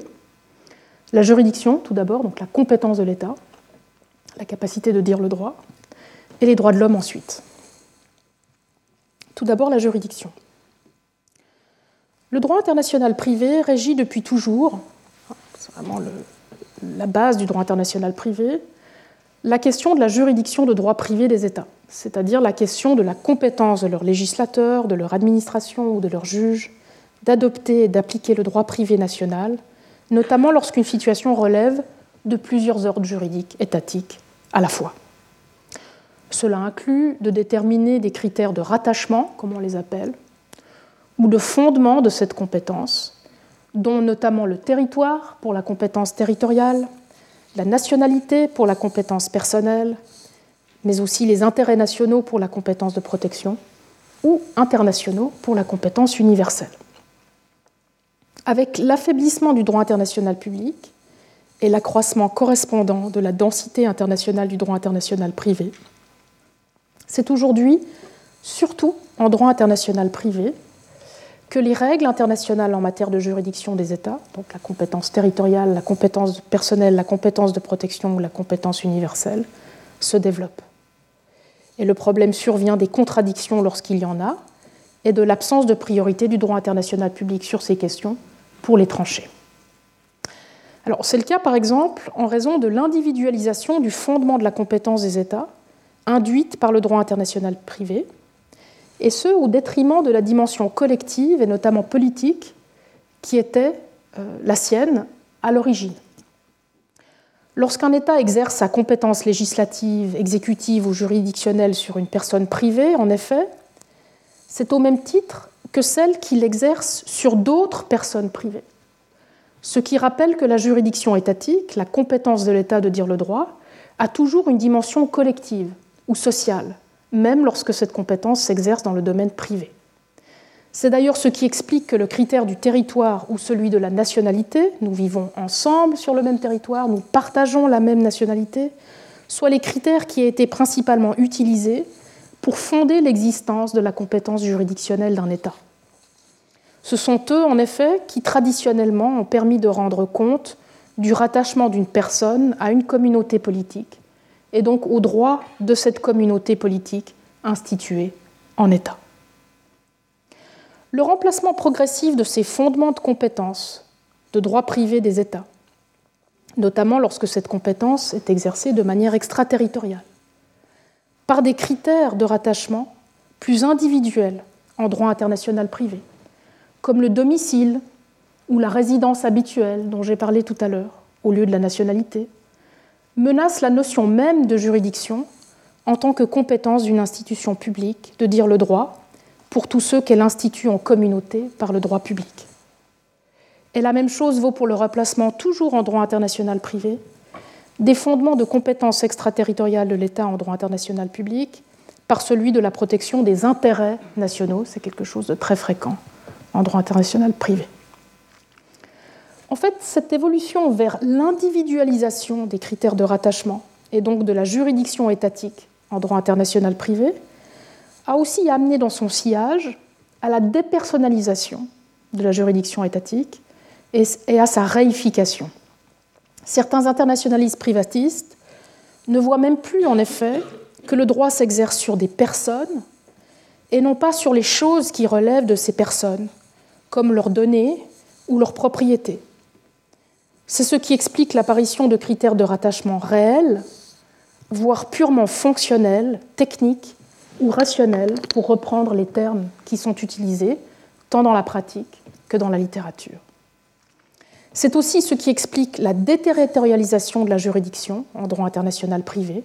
La juridiction, tout d'abord, donc la compétence de l'État, la capacité de dire le droit, et les droits de l'homme ensuite. Tout d'abord, la juridiction. Le droit international privé régit depuis toujours, c'est vraiment la base du droit international privé, la question de la juridiction de droit privé des États, c'est-à-dire la question de la compétence de leurs législateurs, de leur administration ou de leurs juges d'adopter et d'appliquer le droit privé national, notamment lorsqu'une situation relève de plusieurs ordres juridiques étatiques à la fois. Cela inclut de déterminer des critères de rattachement, comme on les appelle, ou de fondement de cette compétence, dont notamment le territoire pour la compétence territoriale, la nationalité pour la compétence personnelle, mais aussi les intérêts nationaux pour la compétence de protection ou internationaux pour la compétence universelle. Avec l'affaiblissement du droit international public, et l'accroissement correspondant de la densité internationale du droit international privé, C'est aujourd'hui, surtout en droit international privé, que les règles internationales en matière de juridiction des États, donc la compétence territoriale, la compétence personnelle, la compétence de protection ou la compétence universelle, se développent. Et le problème survient des contradictions lorsqu'il y en a, et de l'absence de priorité du droit international public sur ces questions pour les trancher. C'est le cas, par exemple, en raison de l'individualisation du fondement de la compétence des États, induite par le droit international privé, et ce au détriment de la dimension collective et notamment politique qui était euh, la sienne à l'origine. Lorsqu'un État exerce sa compétence législative, exécutive ou juridictionnelle sur une personne privée, en effet, c'est au même titre que celle qu'il exerce sur d'autres personnes privées. Ce qui rappelle que la juridiction étatique, la compétence de l'État de dire le droit, a toujours une dimension collective ou sociale, même lorsque cette compétence s'exerce dans le domaine privé. C'est d'ailleurs ce qui explique que le critère du territoire ou celui de la nationalité, nous vivons ensemble sur le même territoire, nous partageons la même nationalité, soient les critères qui aient été principalement utilisés pour fonder l'existence de la compétence juridictionnelle d'un État. Ce sont eux, en effet, qui traditionnellement ont permis de rendre compte du rattachement d'une personne à une communauté politique et donc au droit de cette communauté politique instituée en État. Le remplacement progressif de ces fondements de compétence de droit privé des États, notamment lorsque cette compétence est exercée de manière extraterritoriale, par des critères de rattachement plus individuels en droit international privé, comme le domicile ou la résidence habituelle dont j'ai parlé tout à l'heure, au lieu de la nationalité, menace la notion même de juridiction en tant que compétence d'une institution publique de dire le droit pour tous ceux qu'elle institue en communauté par le droit public. Et la même chose vaut pour le remplacement, toujours en droit international privé, des fondements de compétences extraterritoriales de l'État en droit international public par celui de la protection des intérêts nationaux. C'est quelque chose de très fréquent en droit international privé. En fait, cette évolution vers l'individualisation des critères de rattachement et donc de la juridiction étatique en droit international privé a aussi amené dans son sillage à la dépersonnalisation de la juridiction étatique et à sa réification. Certains internationalistes privatistes ne voient même plus en effet que le droit s'exerce sur des personnes et non pas sur les choses qui relèvent de ces personnes, comme leurs données ou leurs propriétés. C'est ce qui explique l'apparition de critères de rattachement réels, voire purement fonctionnels, techniques ou rationnels, pour reprendre les termes qui sont utilisés tant dans la pratique que dans la littérature. C'est aussi ce qui explique la déterritorialisation de la juridiction en droit international privé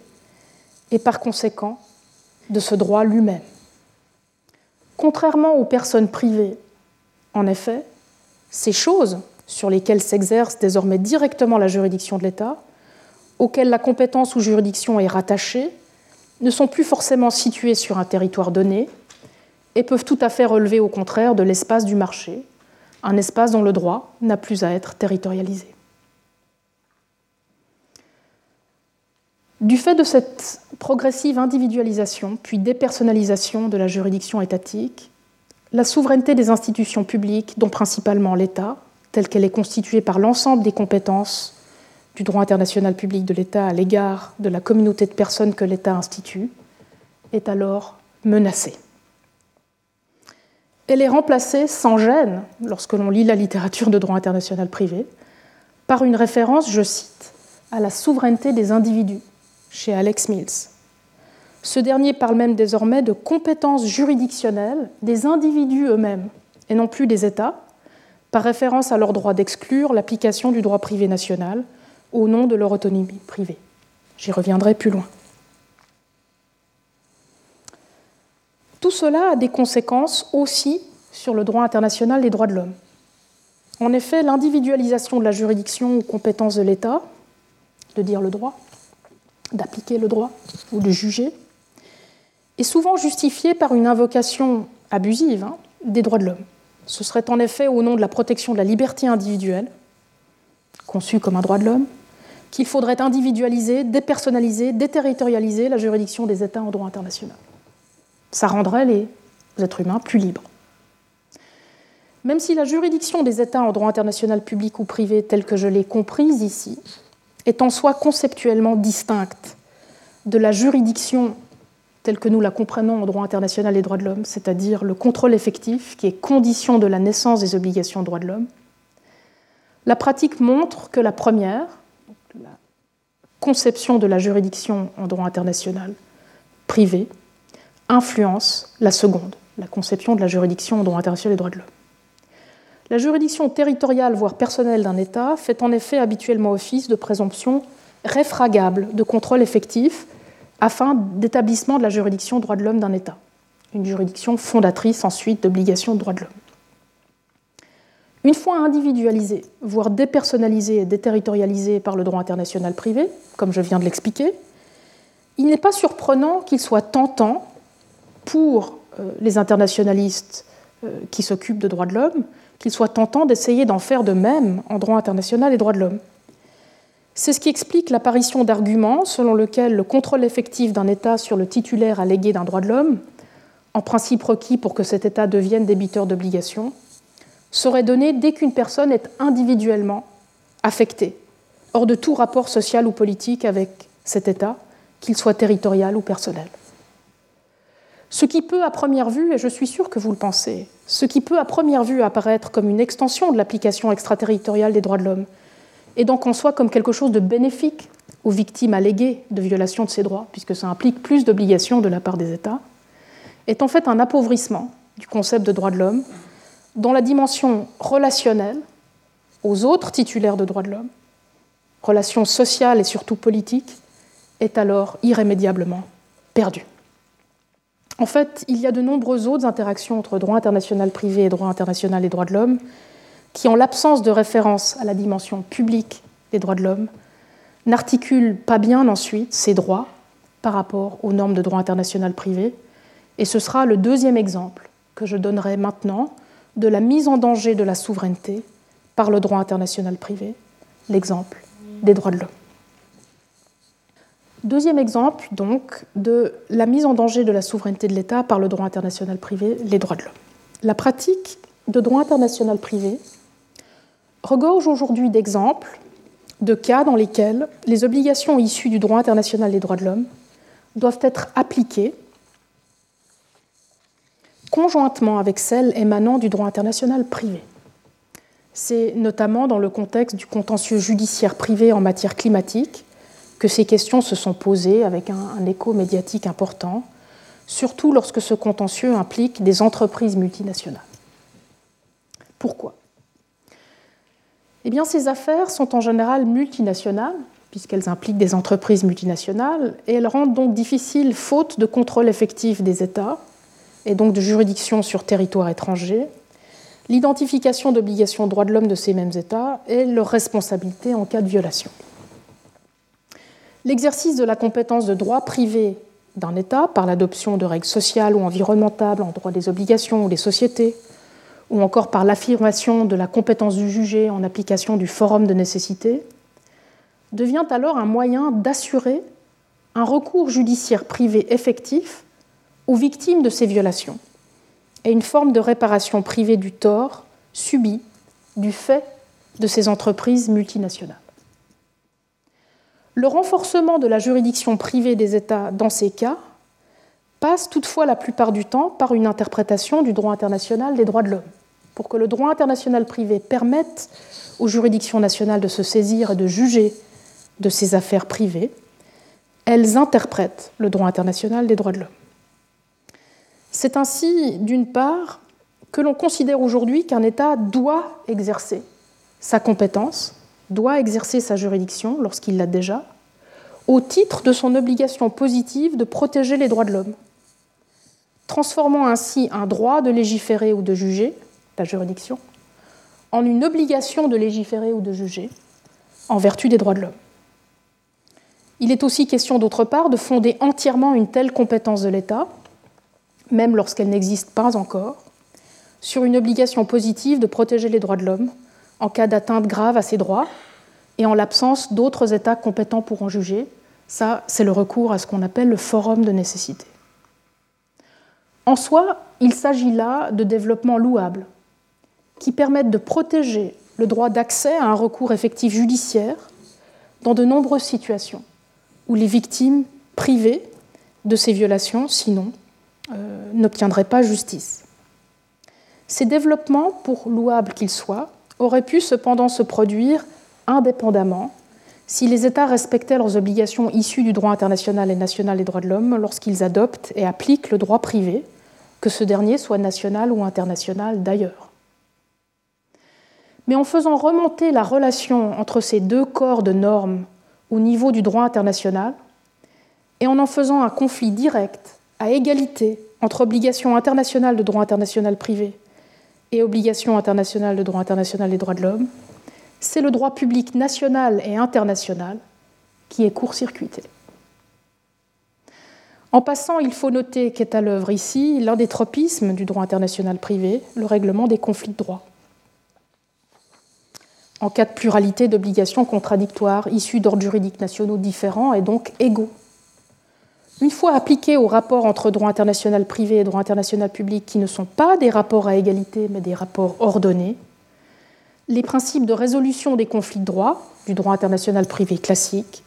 et par conséquent de ce droit lui-même. Contrairement aux personnes privées, en effet, ces choses sur lesquelles s'exerce désormais directement la juridiction de l'État, auxquelles la compétence ou juridiction est rattachée, ne sont plus forcément situées sur un territoire donné et peuvent tout à fait relever au contraire de l'espace du marché, un espace dont le droit n'a plus à être territorialisé. Du fait de cette progressive individualisation puis dépersonnalisation de la juridiction étatique, la souveraineté des institutions publiques, dont principalement l'État, telle qu'elle est constituée par l'ensemble des compétences du droit international public de l'État à l'égard de la communauté de personnes que l'État institue, est alors menacée. Elle est remplacée sans gêne, lorsque l'on lit la littérature de droit international privé, par une référence, je cite, à la souveraineté des individus, chez Alex Mills. Ce dernier parle même désormais de compétences juridictionnelles des individus eux-mêmes, et non plus des États, par référence à leur droit d'exclure l'application du droit privé national au nom de leur autonomie privée. J'y reviendrai plus loin. Tout cela a des conséquences aussi sur le droit international des droits de l'homme. En effet, l'individualisation de la juridiction aux compétences de l'État, de dire le droit, d'appliquer le droit ou de juger, est souvent justifiée par une invocation abusive hein, des droits de l'homme. Ce serait en effet au nom de la protection de la liberté individuelle, conçue comme un droit de l'homme, qu'il faudrait individualiser, dépersonnaliser, déterritorialiser la juridiction des États en droit international. Ça rendrait les êtres humains plus libres. Même si la juridiction des États en droit international public ou privé, telle que je l'ai comprise ici, est en soi conceptuellement distincte de la juridiction telle que nous la comprenons en droit international et droits de l'homme, c'est-à-dire le contrôle effectif qui est condition de la naissance des obligations de droits de l'homme, la pratique montre que la première, la conception de la juridiction en droit international privé, influence la seconde, la conception de la juridiction en droit international et droits de l'homme. La juridiction territoriale, voire personnelle d'un État, fait en effet habituellement office de présomption réfragable de contrôle effectif afin d'établissement de la juridiction droit de l'homme d'un État, une juridiction fondatrice ensuite d'obligation de droit de l'homme. Une fois individualisée, voire dépersonnalisée et déterritorialisée par le droit international privé, comme je viens de l'expliquer, il n'est pas surprenant qu'il soit tentant pour euh, les internationalistes euh, qui s'occupent de droits de l'homme qu'il soit tentant d'essayer d'en faire de même en droit international et droits de l'homme. C'est ce qui explique l'apparition d'arguments selon lesquels le contrôle effectif d'un État sur le titulaire allégué d'un droit de l'homme, en principe requis pour que cet État devienne débiteur d'obligations, serait donné dès qu'une personne est individuellement affectée, hors de tout rapport social ou politique avec cet État, qu'il soit territorial ou personnel. Ce qui peut à première vue, et je suis sûr que vous le pensez, ce qui peut à première vue apparaître comme une extension de l'application extraterritoriale des droits de l'homme, et donc en soi comme quelque chose de bénéfique aux victimes alléguées de violation de ces droits, puisque ça implique plus d'obligations de la part des États, est en fait un appauvrissement du concept de droit de l'homme, dont la dimension relationnelle aux autres titulaires de droits de l'homme, relations sociales et surtout politiques, est alors irrémédiablement perdue. En fait, il y a de nombreuses autres interactions entre droit international privé et droit international et droits de l'homme qui, en l'absence de référence à la dimension publique des droits de l'homme, n'articulent pas bien ensuite ces droits par rapport aux normes de droit international privé. Et ce sera le deuxième exemple que je donnerai maintenant de la mise en danger de la souveraineté par le droit international privé, l'exemple des droits de l'homme. Deuxième exemple, donc, de la mise en danger de la souveraineté de l'État par le droit international privé, les droits de l'homme. La pratique de droit international privé regorge aujourd'hui d'exemples de cas dans lesquels les obligations issues du droit international des droits de l'homme doivent être appliquées conjointement avec celles émanant du droit international privé. C'est notamment dans le contexte du contentieux judiciaire privé en matière climatique que ces questions se sont posées avec un, écho médiatique important, surtout lorsque ce contentieux implique des entreprises multinationales. Pourquoi Eh ces affaires sont en général multinationales, puisqu'elles impliquent des entreprises multinationales, et elles rendent donc difficile, faute de contrôle effectif des États, et donc de juridiction sur territoire étranger, l'identification d'obligations de droits de l'homme de ces mêmes États et leur responsabilité en cas de violation. L'exercice de la compétence de droit privé d'un État par l'adoption de règles sociales ou environnementales en droit des obligations ou des sociétés, ou encore par l'affirmation de la compétence du jugé en application du forum de nécessité, devient alors un moyen d'assurer un recours judiciaire privé effectif aux victimes de ces violations et une forme de réparation privée du tort subi du fait de ces entreprises multinationales. Le renforcement de la juridiction privée des États dans ces cas passe toutefois la plupart du temps par une interprétation du droit international des droits de l'homme. Pour que le droit international privé permette aux juridictions nationales de se saisir et de juger de ces affaires privées, elles interprètent le droit international des droits de l'homme. C'est ainsi, d'une part, que l'on considère aujourd'hui qu'un État doit exercer sa compétence doit exercer sa juridiction, lorsqu'il l'a déjà, au titre de son obligation positive de protéger les droits de l'homme, transformant ainsi un droit de légiférer ou de juger, la juridiction, en une obligation de légiférer ou de juger, en vertu des droits de l'homme. Il est aussi question, d'autre part, de fonder entièrement une telle compétence de l'État, même lorsqu'elle n'existe pas encore, sur une obligation positive de protéger les droits de l'homme en cas d'atteinte grave à ces droits et en l'absence d'autres États compétents pour en juger. Ça, c'est le recours à ce qu'on appelle le forum de nécessité. En soi, il s'agit là de développements louables qui permettent de protéger le droit d'accès à un recours effectif judiciaire dans de nombreuses situations où les victimes privées de ces violations, sinon, euh, n'obtiendraient pas justice. Ces développements, pour louables qu'ils soient, auraient pu cependant se produire indépendamment si les États respectaient leurs obligations issues du droit international et national des droits de l'homme lorsqu'ils adoptent et appliquent le droit privé, que ce dernier soit national ou international d'ailleurs. Mais en faisant remonter la relation entre ces deux corps de normes au niveau du droit international, et en en faisant un conflit direct, à égalité, entre obligations internationales de droit international privé et obligations internationales de droit international des droits de l'homme, c'est le droit public national et international qui est court-circuité. En passant, il faut noter qu'est à l'œuvre ici l'un des tropismes du droit international privé, le règlement des conflits de droit. En cas de pluralité d'obligations contradictoires issues d'ordres juridiques nationaux différents et donc égaux. Une fois appliqués aux rapports entre droit international privé et droit international public qui ne sont pas des rapports à égalité mais des rapports ordonnés, les principes de résolution des conflits de droit, du droit international privé classique,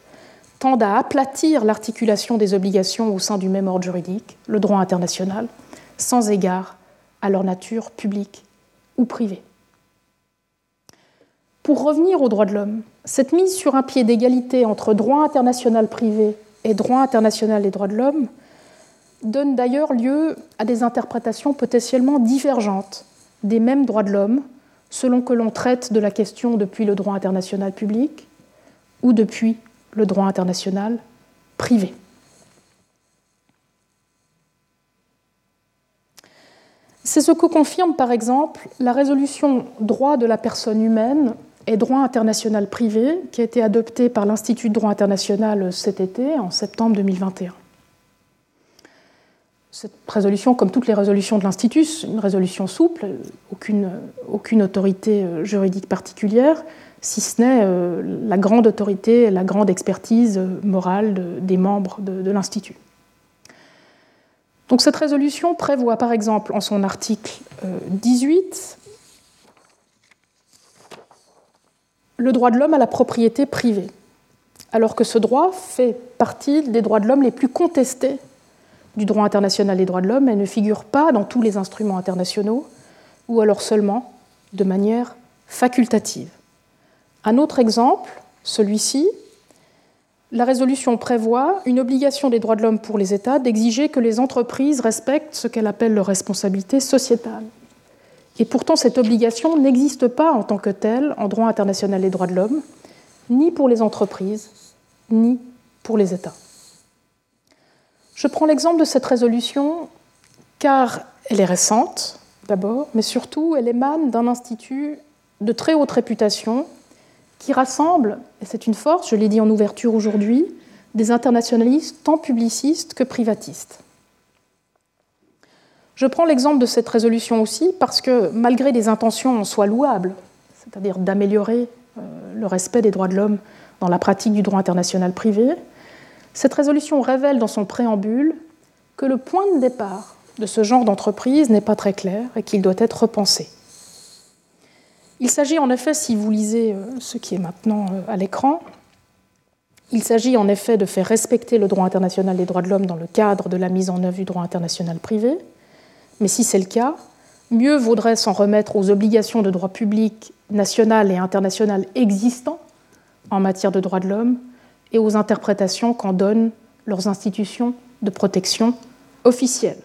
tendent à aplatir l'articulation des obligations au sein du même ordre juridique, le droit international, sans égard à leur nature publique ou privée. Pour revenir aux droits de l'homme, cette mise sur un pied d'égalité entre droit international privé et droit international des droits de l'homme donne d'ailleurs lieu à des interprétations potentiellement divergentes des mêmes droits de l'homme selon que l'on traite de la question depuis le droit international public ou depuis le droit international privé. C'est ce que confirme par exemple la résolution droit de la personne humaine et droit international privé qui a été adoptée par l'Institut de droit international cet été, en septembre 2021 cette résolution, comme toutes les résolutions de l'Institut, une résolution souple, aucune, aucune autorité euh, juridique particulière, si ce n'est euh, la grande autorité, la grande expertise euh, morale des membres de, l'Institut. Donc cette résolution prévoit par exemple en son article 18 le droit de l'homme à la propriété privée, alors que ce droit fait partie des droits de l'homme les plus contestés du droit international des droits de l'homme, elle ne figure pas dans tous les instruments internationaux, ou alors seulement de manière facultative. Un autre exemple, celui-ci, la résolution prévoit une obligation des droits de l'homme pour les États d'exiger que les entreprises respectent ce qu'elle appelle leur responsabilité sociétale. Et pourtant, cette obligation n'existe pas en tant que telle en droit international des droits de l'homme, ni pour les entreprises, ni pour les États. Je prends l'exemple de cette résolution car elle est récente, d'abord, mais surtout elle émane d'un institut de très haute réputation qui rassemble, et c'est une force, je l'ai dit en ouverture aujourd'hui, des internationalistes tant publicistes que privatistes. Je prends l'exemple de cette résolution aussi parce que malgré des intentions en soi louables, c'est-à-dire d'améliorer euh, le respect des droits de l'homme dans la pratique du droit international privé, cette résolution révèle dans son préambule que le point de départ de ce genre d'entreprise n'est pas très clair et qu'il doit être repensé. Il s'agit en effet, si vous lisez euh, ce qui est maintenant euh, à l'écran, il s'agit en effet de faire respecter le droit international des droits de l'homme dans le cadre de la mise en œuvre du droit international privé, mais si c'est le cas, mieux vaudrait s'en remettre aux obligations de droit public national et international existants en matière de droits de l'homme et aux interprétations qu'en donnent leurs institutions de protection officielles.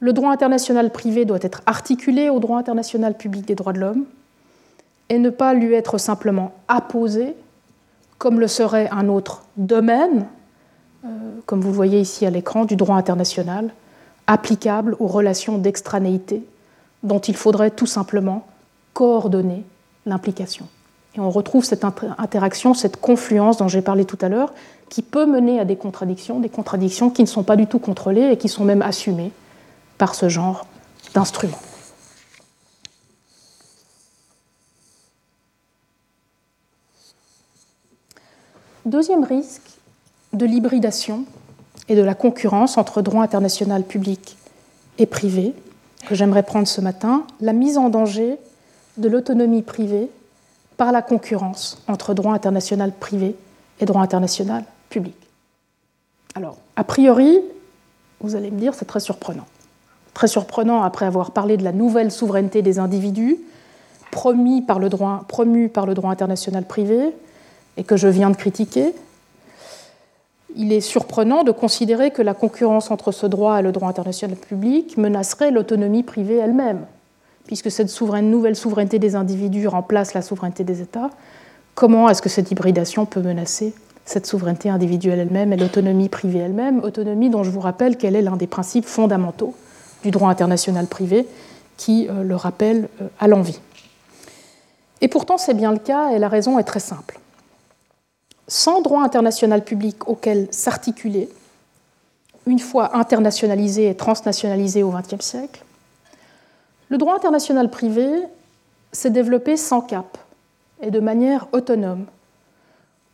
Le droit international privé doit être articulé au droit international public des droits de l'homme et ne pas lui être simplement apposé, comme le serait un autre domaine, euh, comme vous le voyez ici à l'écran, du droit international, applicable aux relations d'extranéité, dont il faudrait tout simplement coordonner l'implication. Et on retrouve cette interaction, cette confluence dont j'ai parlé tout à l'heure, qui peut mener à des contradictions, des contradictions qui ne sont pas du tout contrôlées et qui sont même assumées par ce genre d'instruments. Deuxième risque de l'hybridation et de la concurrence entre droit international public et privée, que j'aimerais prendre ce matin, la mise en danger de l'autonomie privée par la concurrence entre droit international privé et droit international public. Alors, a priori, vous allez me dire, c'est très surprenant. Très surprenant après avoir parlé de la nouvelle souveraineté des individus, par le droit, promue par le droit international privé, et que je viens de critiquer. Il est surprenant de considérer que la concurrence entre ce droit et le droit international public menacerait l'autonomie privée elle-même, puisque cette nouvelle souveraineté des individus remplace la souveraineté des États. Comment est-ce que cette hybridation peut menacer cette souveraineté individuelle elle-même et l'autonomie privée elle-même, autonomie dont je vous rappelle qu'elle est l'un des principes fondamentaux du droit international privé qui euh, le rappelle euh, à l'envie. Et pourtant c'est bien le cas et la raison est très simple. Sans droit international public auquel s'articuler, une fois internationalisé et transnationalisé au XXe siècle, le droit international privé s'est développé sans cap et de manière autonome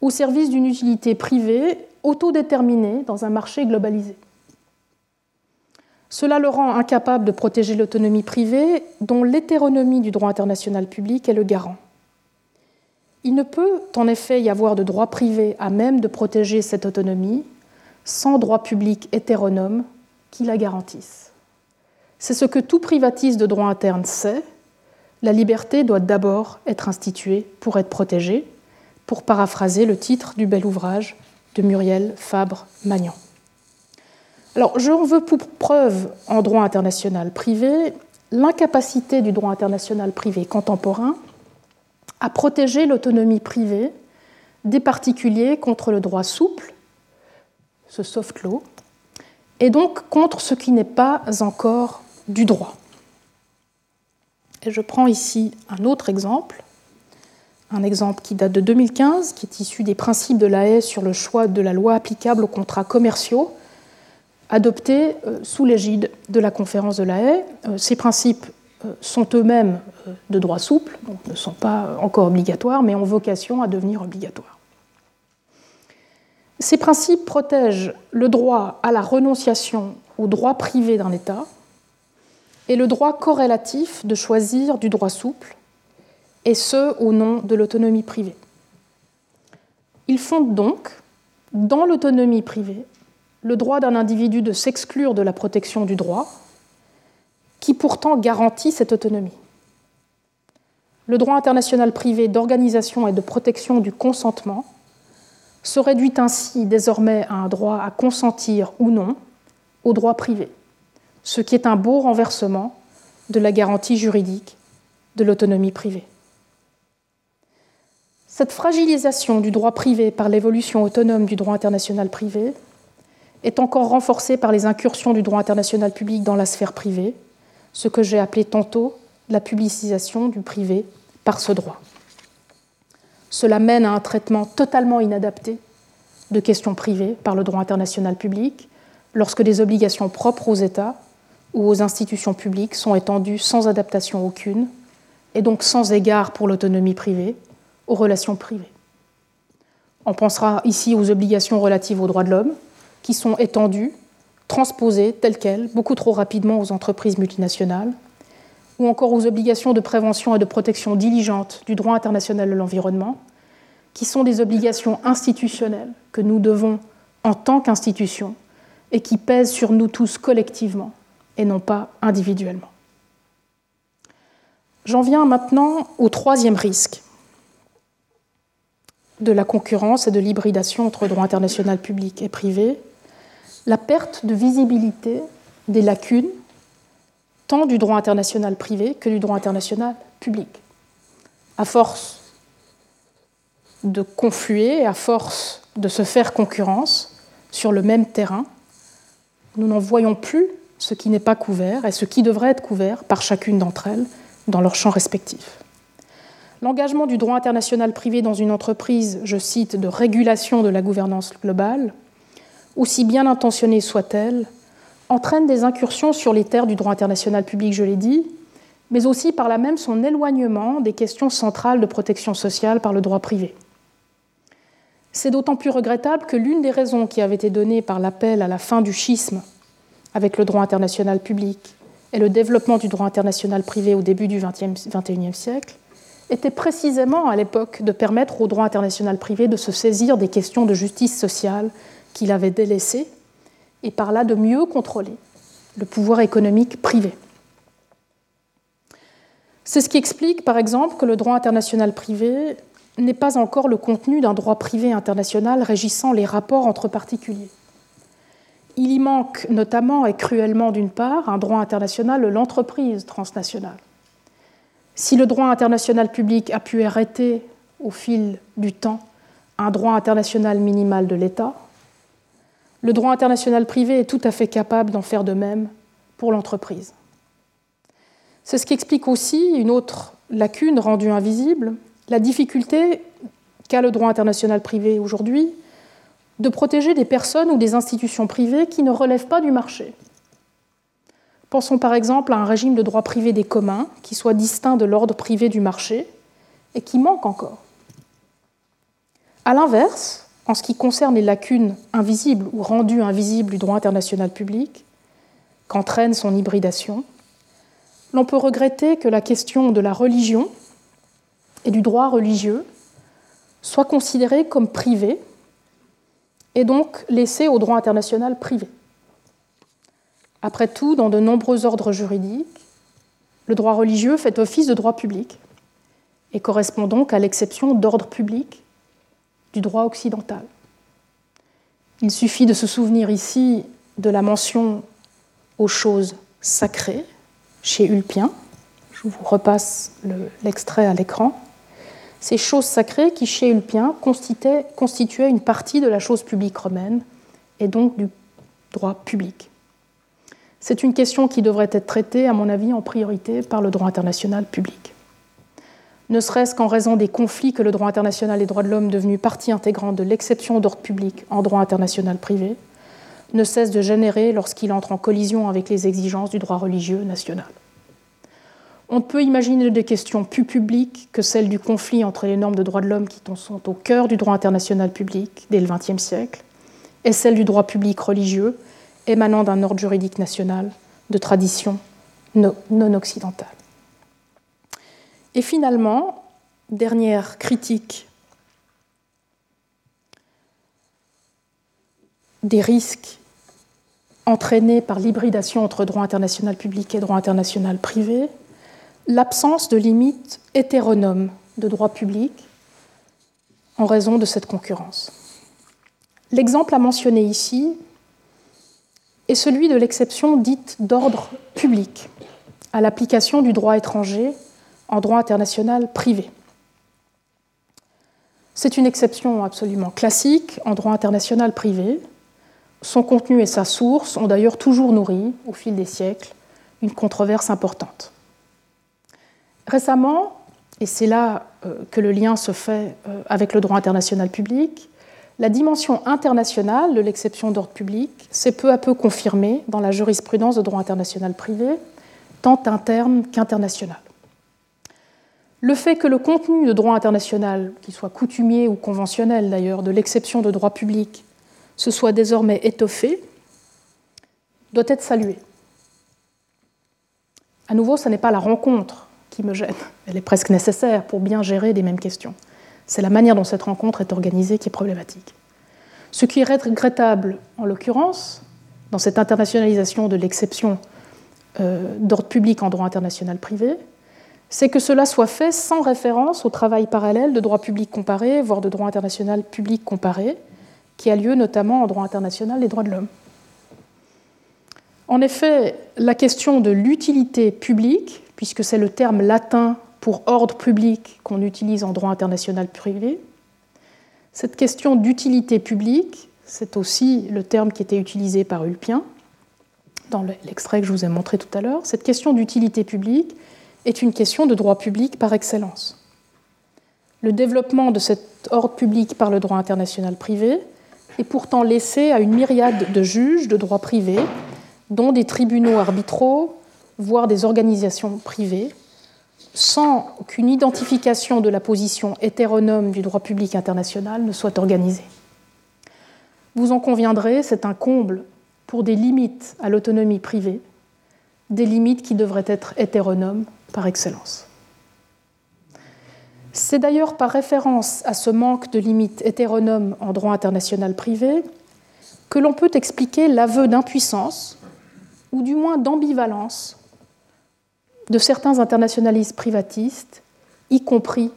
au service d'une utilité privée autodéterminée dans un marché globalisé. Cela le rend incapable de protéger l'autonomie privée dont l'hétéronomie du droit international public est le garant. Il ne peut en effet y avoir de droit privé à même de protéger cette autonomie sans droit public hétéronome qui la garantisse. C'est ce que tout privatiste de droit interne sait. La liberté doit d'abord être instituée pour être protégée, pour paraphraser le titre du bel ouvrage de Muriel Fabre-Magnan. Alors, je veux pour preuve en droit international privé l'incapacité du droit international privé contemporain à protéger l'autonomie privée des particuliers contre le droit souple, ce soft law, et donc contre ce qui n'est pas encore du droit. Et je prends ici un autre exemple un exemple qui date de 2015, qui est issu des principes de la haie sur le choix de la loi applicable aux contrats commerciaux, adoptés euh, sous l'égide de la conférence de la haie. Euh, ces principes sont eux-mêmes de droit souple, ne sont pas encore obligatoires, mais ont vocation à devenir obligatoires. Ces principes protègent le droit à la renonciation au droit privé d'un État et le droit corrélatif de choisir du droit souple et ce au nom de l'autonomie privée. Ils fondent donc, dans l'autonomie privée, le droit d'un individu de s'exclure de la protection du droit, qui pourtant garantit cette autonomie. Le droit international privé d'organisation et de protection du consentement se réduit ainsi désormais à un droit à consentir ou non au droit privé, ce qui est un beau renversement de la garantie juridique de l'autonomie privée. Cette fragilisation du droit privé par l'évolution autonome du droit international privé est encore renforcée par les incursions du droit international public dans la sphère privée, ce que j'ai appelé tantôt la publicisation du privé par ce droit. Cela mène à un traitement totalement inadapté de questions privées par le droit international public lorsque des obligations propres aux États ou aux institutions publiques sont étendues sans adaptation aucune et donc sans égard pour l'autonomie privée aux relations privées. On pensera ici aux obligations relatives aux droits de l'homme, qui sont étendues, transposées telles quelles, beaucoup trop rapidement aux entreprises multinationales, ou encore aux obligations de prévention et de protection diligente du droit international de l'environnement, qui sont des obligations institutionnelles que nous devons en tant qu'institution et qui pèsent sur nous tous collectivement et non pas individuellement. J'en viens maintenant au troisième risque, de la concurrence et de l'hybridation entre droit international public et privé, la perte de visibilité des lacunes tant du droit international privé que du droit international public. À force de confluer, à force de se faire concurrence sur le même terrain, nous n'en voyons plus ce qui n'est pas couvert et ce qui devrait être couvert par chacune d'entre elles dans leur champ respectif. L'engagement du droit international privé dans une entreprise, je cite, de régulation de la gouvernance globale, aussi bien intentionnée soit-elle, entraîne des incursions sur les terres du droit international public, je l'ai dit, mais aussi par là même son éloignement des questions centrales de protection sociale par le droit privé. C'est d'autant plus regrettable que l'une des raisons qui avait été donnée par l'appel à la fin du schisme avec le droit international public et le développement du droit international privé au début du XXIe siècle était précisément à l'époque de permettre au droit international privé de se saisir des questions de justice sociale qu'il avait délaissées et par là de mieux contrôler le pouvoir économique privé. C'est ce qui explique, par exemple, que le droit international privé n'est pas encore le contenu d'un droit privé international régissant les rapports entre particuliers. Il y manque notamment et cruellement, d'une part, un droit international de l'entreprise transnationale. Si le droit international public a pu arrêter au fil du temps un droit international minimal de l'État, le droit international privé est tout à fait capable d'en faire de même pour l'entreprise. C'est ce qui explique aussi une autre lacune rendue invisible, la difficulté qu'a le droit international privé aujourd'hui de protéger des personnes ou des institutions privées qui ne relèvent pas du marché. Pensons par exemple à un régime de droit privé des communs qui soit distinct de l'ordre privé du marché et qui manque encore. A l'inverse, en ce qui concerne les lacunes invisibles ou rendues invisibles du droit international public, qu'entraîne son hybridation, l'on peut regretter que la question de la religion et du droit religieux soit considérée comme privée et donc laissée au droit international privé. Après tout, dans de nombreux ordres juridiques, le droit religieux fait office de droit public et correspond donc à l'exception d'ordre public droit occidental. Il suffit de se souvenir ici de la mention aux choses sacrées chez Ulpien. Je vous repasse l'extrait à l'écran ces choses sacrées qui, chez Ulpien, constituaient une partie de la chose publique romaine et donc du droit public. C'est une question qui devrait être traitée, à mon avis, en priorité par le droit international public. Ne serait-ce qu'en raison des conflits que le droit international et droits de l'homme, devenu partie intégrante de l'exception d'ordre public en droit international privé, ne cesse de générer lorsqu'il entre en collision avec les exigences du droit religieux national. On peut imaginer des questions plus publiques que celles du conflit entre les normes de droits de l'homme qui sont au cœur du droit international public dès le XXe siècle et celles du droit public religieux émanant d'un ordre juridique national de tradition non occidentale. Et finalement, dernière critique des risques entraînés par l'hybridation entre droit international public et droit international privé, l'absence de limites hétéronomes de droit public en raison de cette concurrence. L'exemple à mentionner ici est celui de l'exception dite d'ordre public à l'application du droit étranger en droit international privé. C'est une exception absolument classique en droit international privé. Son contenu et sa source ont d'ailleurs toujours nourri, au fil des siècles, une controverse importante. Récemment, et c'est là euh, que le lien se fait euh, avec le droit international public, la dimension internationale de l'exception d'ordre public s'est peu à peu confirmée dans la jurisprudence de droit international privé, tant interne qu'international. Le fait que le contenu de droit international, qu'il soit coutumier ou conventionnel d'ailleurs, de l'exception de droit public, se soit désormais étoffé, doit être salué. À nouveau, ce n'est pas la rencontre qui me gêne. Elle est presque nécessaire pour bien gérer les mêmes questions. C'est la manière dont cette rencontre est organisée qui est problématique. Ce qui est regrettable, en l'occurrence, dans cette internationalisation de l'exception euh, d'ordre public en droit international privé, c'est que cela soit fait sans référence au travail parallèle de droit public comparé, voire de droit international public comparé, qui a lieu notamment en droit international des droits de l'homme. En effet, la question de l'utilité publique puisque c'est le terme latin pour ordre public qu'on utilise en droit international privé. Cette question d'utilité publique, c'est aussi le terme qui était utilisé par Ulpien dans l'extrait que je vous ai montré tout à l'heure. Cette question d'utilité publique est une question de droit public par excellence. Le développement de cet ordre public par le droit international privé est pourtant laissé à une myriade de juges de droit privé, dont des tribunaux arbitraux, voire des organisations privées, sans qu'une identification de la position hétéronome du droit public international ne soit organisée. Vous en conviendrez, c'est un comble pour des limites à l'autonomie privée des limites qui devraient être hétéronomes par excellence. C'est d'ailleurs par référence à ce manque de limites hétéronomes en droit international privé que l'on peut expliquer l'aveu d'impuissance, ou du moins d'ambivalence, de certains internationalistes privatistes, y compris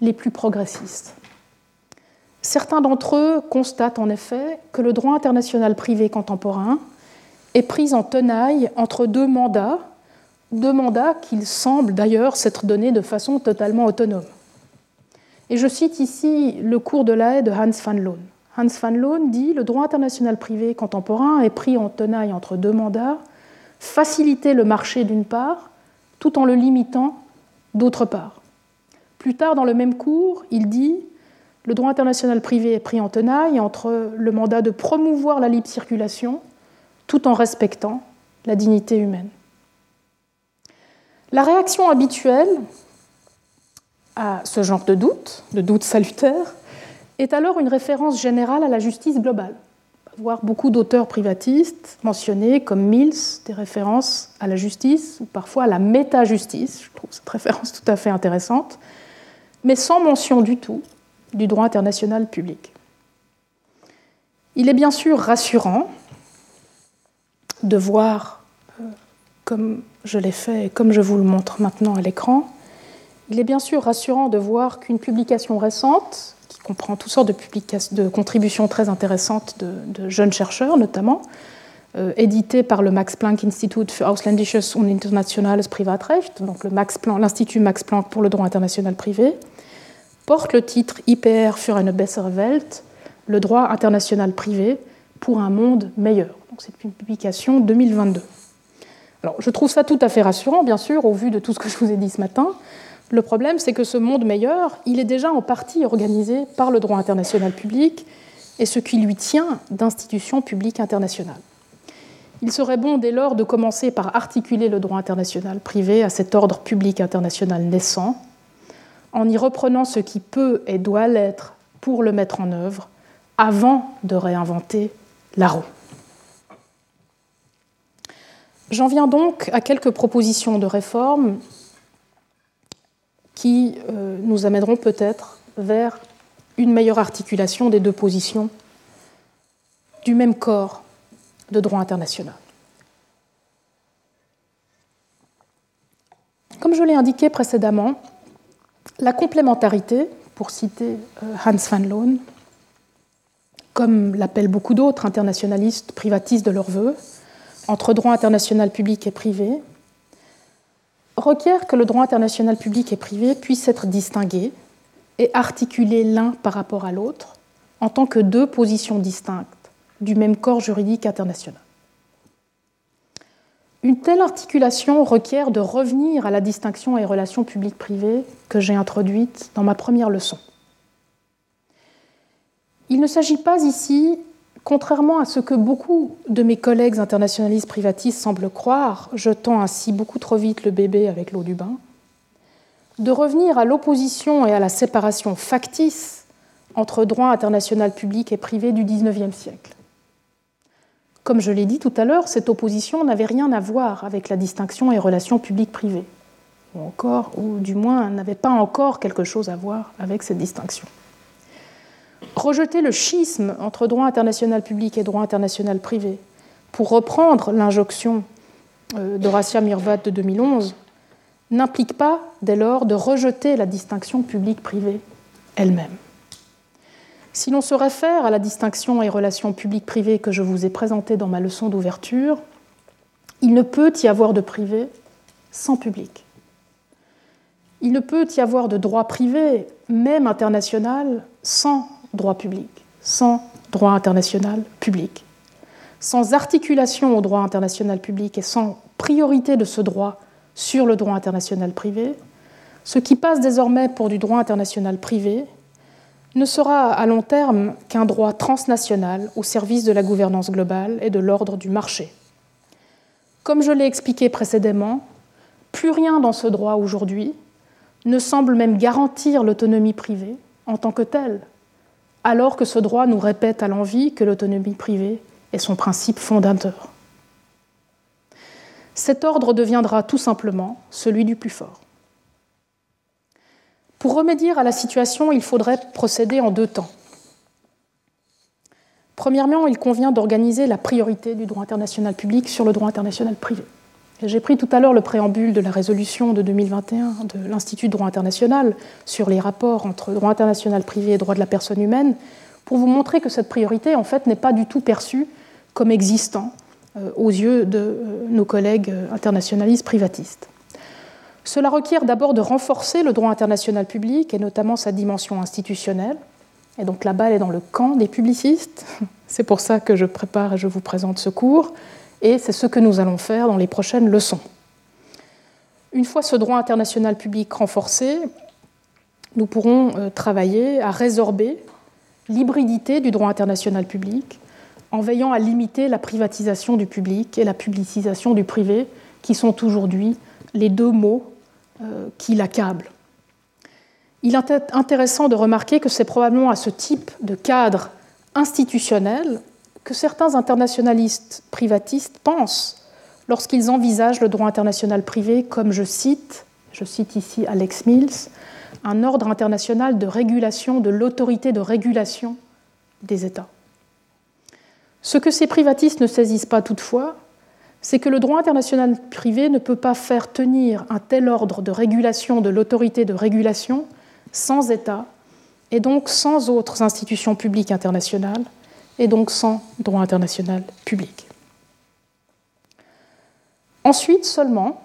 les plus progressistes. Certains d'entre eux constatent en effet que le droit international privé contemporain est pris en tenaille entre deux mandats, deux mandats qu'ils semblent d'ailleurs s'être donnés de façon totalement autonome. Et je cite ici le cours de la haie de Hans van Loon. Hans van Loon dit Le droit international privé contemporain est pris en tenaille entre deux mandats, faciliter le marché d'une part, tout en le limitant d'autre part. Plus tard dans le même cours, il dit Le droit international privé est pris en tenaille entre le mandat de promouvoir la libre circulation tout en respectant la dignité humaine. La réaction habituelle à ce genre de doute, de doute salutaire, est alors une référence générale à la justice globale. Voir beaucoup d'auteurs privatistes mentionnés comme Mills, des références à la justice, ou parfois à la méta-justice, je trouve cette référence tout à fait intéressante, mais sans mention du tout du droit international public. Il est bien sûr rassurant de voir, euh, comme je l'ai fait comme je vous le montre maintenant à l'écran, il est bien sûr rassurant de voir qu'une publication récente, qui comprend toutes sortes de, contributions très intéressantes de, jeunes chercheurs notamment, euh, éditée par le Max Planck Institut für Ausländisches und Internationales Privatrecht, donc l'Institut Max Planck pour le droit international privé, porte le titre IPR für eine bessere Welt, le droit international privé pour un monde meilleur c'est une publication 2022. Je trouve ça tout à fait rassurant, bien sûr, au vu de tout ce que je vous ai dit ce matin. Le problème, c'est que ce monde meilleur, il est déjà en partie organisé par le droit international public et ce qui lui tient d'institutions publiques internationales. Il serait bon dès lors de commencer par articuler le droit international privé à cet ordre public international naissant, en y reprenant ce qui peut et doit l'être pour le mettre en œuvre, avant de réinventer la roue. J'en viens donc à quelques propositions de réforme qui euh, nous amèneront peut-être vers une meilleure articulation des deux positions du même corps de droit international. Comme je l'ai indiqué précédemment, la complémentarité, pour citer euh, Hans van Loon, comme l'appellent beaucoup d'autres internationalistes privatistes de leur vœu, entre droit international public et privé requiert que le droit international public et privé puisse être distingué et articulé l'un par rapport à l'autre en tant que deux positions distinctes du même corps juridique international. Une telle articulation requiert de revenir à la distinction et relations publiques-privées que j'ai introduite dans ma première leçon. Il ne s'agit pas ici Contrairement à ce que beaucoup de mes collègues internationalistes privatistes semblent croire, jetant ainsi beaucoup trop vite le bébé avec l'eau du bain, de revenir à l'opposition et à la séparation factice entre droit international public et privé du XIXe siècle. Comme je l'ai dit tout à l'heure, cette opposition n'avait rien à voir avec la distinction et relations publiques-privées, ou encore, ou du moins n'avait pas encore quelque chose à voir avec cette distinction rejeter le schisme entre droit international public et droit international privé, pour reprendre l'injonction euh, d'Horacia Mirvat de 2011, n'implique pas dès lors de rejeter la distinction publique-privée elle-même. Si l'on se réfère à la distinction et relations publiques-privées que je vous ai présentée dans ma leçon d'ouverture, il ne peut y avoir de privé sans public. Il ne peut y avoir de droit privé, même international, sans droit public, sans droit international public, sans articulation au droit international public et sans priorité de ce droit sur le droit international privé, ce qui passe désormais pour du droit international privé ne sera à long terme qu'un droit transnational au service de la gouvernance globale et de l'ordre du marché. Comme je l'ai expliqué précédemment, plus rien dans ce droit aujourd'hui ne semble même garantir l'autonomie privée en tant que telle, alors que ce droit nous répète à l'envi que l'autonomie privée est son principe fondateur. cet ordre deviendra tout simplement celui du plus fort. Pour remédier à la situation, il faudrait procéder en deux temps. Premièrement, il convient d'organiser la priorité du droit international public sur le droit international privé. J'ai pris tout à l'heure le préambule de la résolution de 2021 de l'Institut de droit international sur les rapports entre droit international privé et droit de la personne humaine pour vous montrer que cette priorité, en fait, n'est pas du tout perçue comme existant euh, aux yeux de euh, nos collègues euh, internationalistes privatistes. Cela requiert d'abord de renforcer le droit international public et notamment sa dimension institutionnelle. Et donc la balle est dans le camp des publicistes. C'est pour ça que je prépare et je vous présente ce cours et c'est ce que nous allons faire dans les prochaines leçons. Une fois ce droit international public renforcé, nous pourrons euh, travailler à résorber l'hybridité du droit international public en veillant à limiter la privatisation du public et la publicisation du privé, qui sont aujourd'hui les deux mots euh, qui l'accablent. Il est intéressant de remarquer que c'est probablement à ce type de cadre institutionnel que certains internationalistes privatistes pensent lorsqu'ils envisagent le droit international privé comme, je cite, je cite ici Alex Mills, un ordre international de régulation de l'autorité de régulation des États. Ce que ces privatistes ne saisissent pas toutefois, c'est que le droit international privé ne peut pas faire tenir un tel ordre de régulation de l'autorité de régulation sans État et donc sans autres institutions publiques internationales et donc sans droit international public. Ensuite seulement,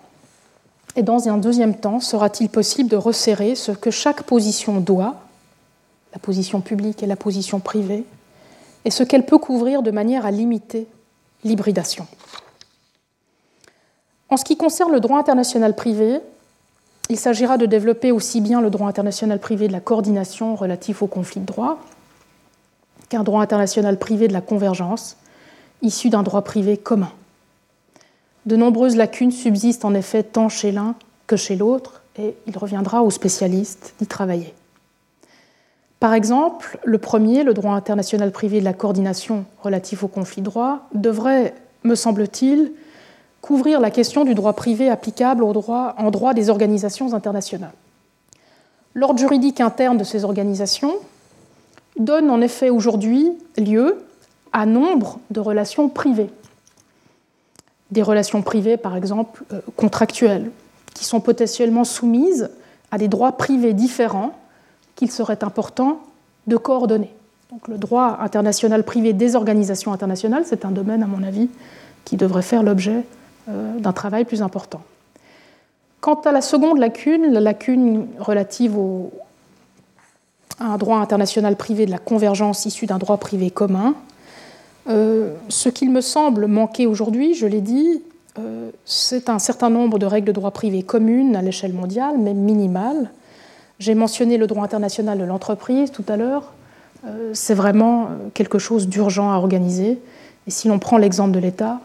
et dans un deuxième temps, sera-t-il possible de resserrer ce que chaque position doit, la position publique et la position privée, et ce qu'elle peut couvrir de manière à limiter l'hybridation. En ce qui concerne le droit international privé, il s'agira de développer aussi bien le droit international privé de la coordination relatif aux conflits de droit, qu'un droit international privé de la convergence, issu d'un droit privé commun. De nombreuses lacunes subsistent en effet tant chez l'un que chez l'autre, et il reviendra aux spécialistes d'y travailler. Par exemple, le premier, le droit international privé de la coordination relatif au conflit de droit, devrait, me semble-t-il, couvrir la question du droit privé applicable au droit, en droit des organisations internationales. L'ordre juridique interne de ces organisations donne en effet aujourd'hui lieu à nombre de relations privées. Des relations privées, par exemple, euh, contractuelles, qui sont potentiellement soumises à des droits privés différents qu'il serait important de coordonner. Donc, le droit international privé des organisations internationales, c'est un domaine, à mon avis, qui devrait faire l'objet euh, d'un travail plus important. Quant à la seconde lacune, la lacune relative au, un droit international privé de la convergence issue d'un droit privé commun. Euh, ce qu'il me semble manquer aujourd'hui, je l'ai dit, euh, c'est un certain nombre de règles de droit privé communes à l'échelle mondiale, même minimales. J'ai mentionné le droit international de l'entreprise tout à l'heure. Euh, c'est vraiment quelque chose d'urgent à organiser. Et si l'on prend l'exemple de l'État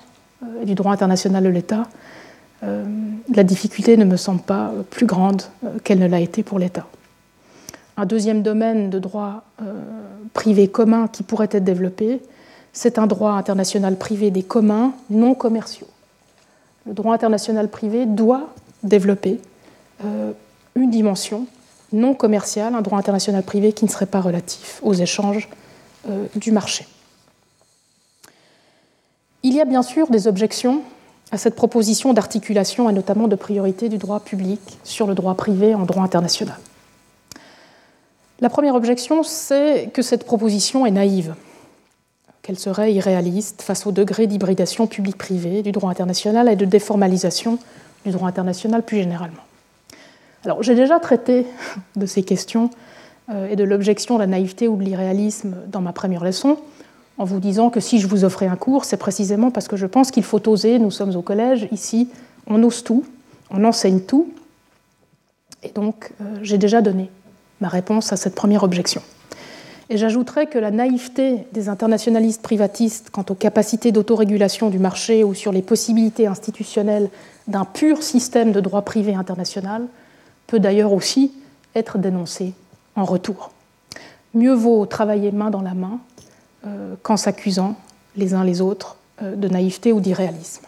du droit international de l'État, la difficulté ne me semble pas plus grande qu'elle ne l'a été pour l'État un deuxième domaine de droit euh, privé commun qui pourrait être développé, c'est un droit international privé des communs non commerciaux. Le droit international privé doit développer euh, une dimension non commerciale, un droit international privé qui ne serait pas relatif aux échanges euh, du marché. Il y a bien sûr des objections à cette proposition d'articulation et notamment de priorité du droit public sur le droit privé en droit international. La première objection, c'est que cette proposition est naïve, qu'elle serait irréaliste face au degré d'hybridation publique-privée du droit international et de déformalisation du droit international plus généralement. Alors, j'ai déjà traité de ces questions euh, et de l'objection de la naïveté ou de l'irréalisme dans ma première leçon, en vous disant que si je vous offrais un cours, c'est précisément parce que je pense qu'il faut oser, nous sommes au collège, ici, on ose tout, on enseigne tout, et donc euh, j'ai déjà donné ma réponse à cette première objection. Et j'ajouterai que la naïveté des internationalistes privatistes quant aux capacités d'autorégulation du marché ou sur les possibilités institutionnelles d'un pur système de droit privé international peut d'ailleurs aussi être dénoncée en retour. Mieux vaut travailler main dans la main euh, qu'en s'accusant les uns les autres euh, de naïveté ou d'irréalisme.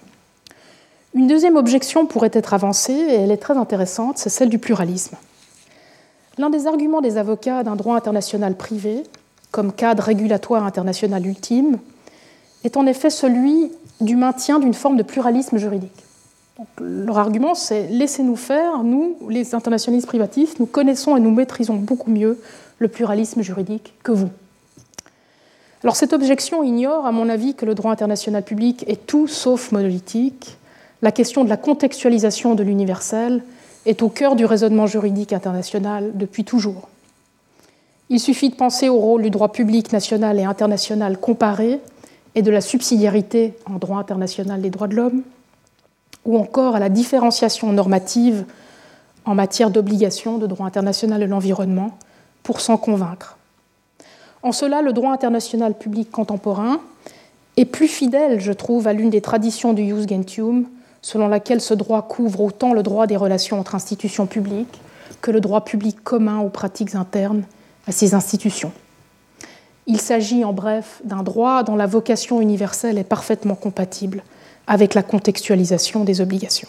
Une deuxième objection pourrait être avancée, et elle est très intéressante, c'est celle du pluralisme. L'un des arguments des avocats d'un droit international privé, comme cadre régulatoire international ultime, est en effet celui du maintien d'une forme de pluralisme juridique. leur argument, c'est laissez-nous faire, nous, les internationalistes privatifs, nous connaissons et nous maîtrisons beaucoup mieux le pluralisme juridique que vous. Alors cette objection ignore, à mon avis, que le droit international public est tout sauf monolithique. La question de la contextualisation de l'universel est au cœur du raisonnement juridique international depuis toujours. Il suffit de penser au rôle du droit public national et international comparé et de la subsidiarité en droit international des droits de l'homme, ou encore à la différenciation normative en matière d'obligation de droit international de l'environnement, pour s'en convaincre. En cela, le droit international public contemporain est plus fidèle, je trouve, à l'une des traditions du jus gentium, selon laquelle ce droit couvre autant le droit des relations entre institutions publiques que le droit public commun aux pratiques internes à ces institutions. Il s'agit en bref d'un droit dont la vocation universelle est parfaitement compatible avec la contextualisation des obligations.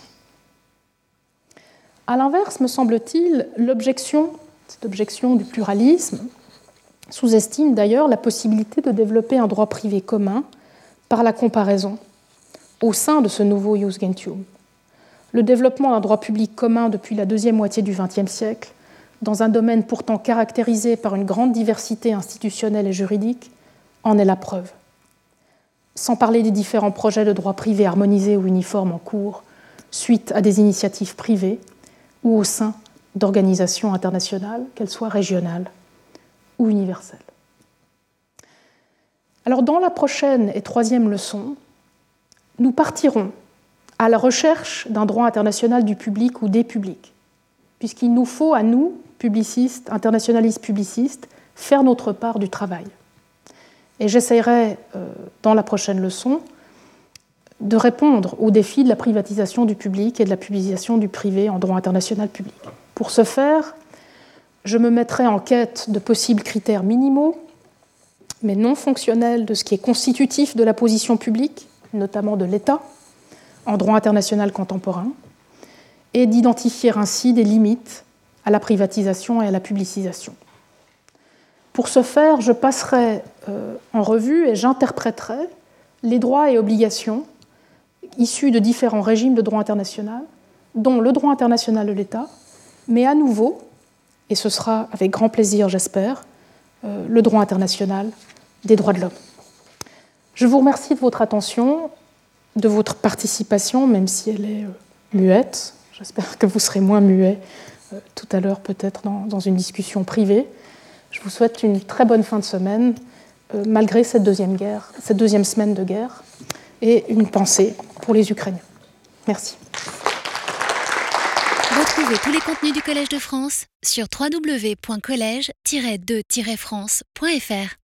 A l'inverse, me semble-t-il, l'objection, cette objection du pluralisme, sous-estime d'ailleurs la possibilité de développer un droit privé commun par la comparaison au sein de ce nouveau Jus Gentium. Le développement d'un droit public commun depuis la deuxième moitié du XXe siècle dans un domaine pourtant caractérisé par une grande diversité institutionnelle et juridique, en est la preuve. Sans parler des différents projets de droit privé harmonisés ou uniformes en cours, suite à des initiatives privées ou au sein d'organisations internationales, qu'elles soient régionales ou universelles. Alors dans la prochaine et troisième leçon, nous partirons à la recherche d'un droit international du public ou des publics, puisqu'il nous faut à nous, publicistes, internationalistes publicistes, faire notre part du travail. Et j'essaierai, euh, dans la prochaine leçon, de répondre au défi de la privatisation du public et de la publication du privé en droit international public. Pour ce faire, je me mettrai en quête de possibles critères minimaux, mais non fonctionnels de ce qui est constitutif de la position publique, notamment de l'État, en droit international contemporain, et d'identifier ainsi des limites à la privatisation et à la publicisation. Pour ce faire, je passerai euh, en revue et j'interpréterai les droits et obligations issus de différents régimes de droit international, dont le droit international de l'État, mais à nouveau, et ce sera avec grand plaisir, j'espère, euh, le droit international des droits de l'homme. Je vous remercie de votre attention, de votre participation, même si elle est euh, muette. J'espère que vous serez moins muet euh, tout à l'heure peut-être dans, une discussion privée. Je vous souhaite une très bonne fin de semaine, euh, malgré cette deuxième, guerre, cette deuxième semaine de guerre, et une pensée pour les Ukrainiens. Merci. Retrouvez tous les contenus du Collège de France sur www.colège-2-france.fr.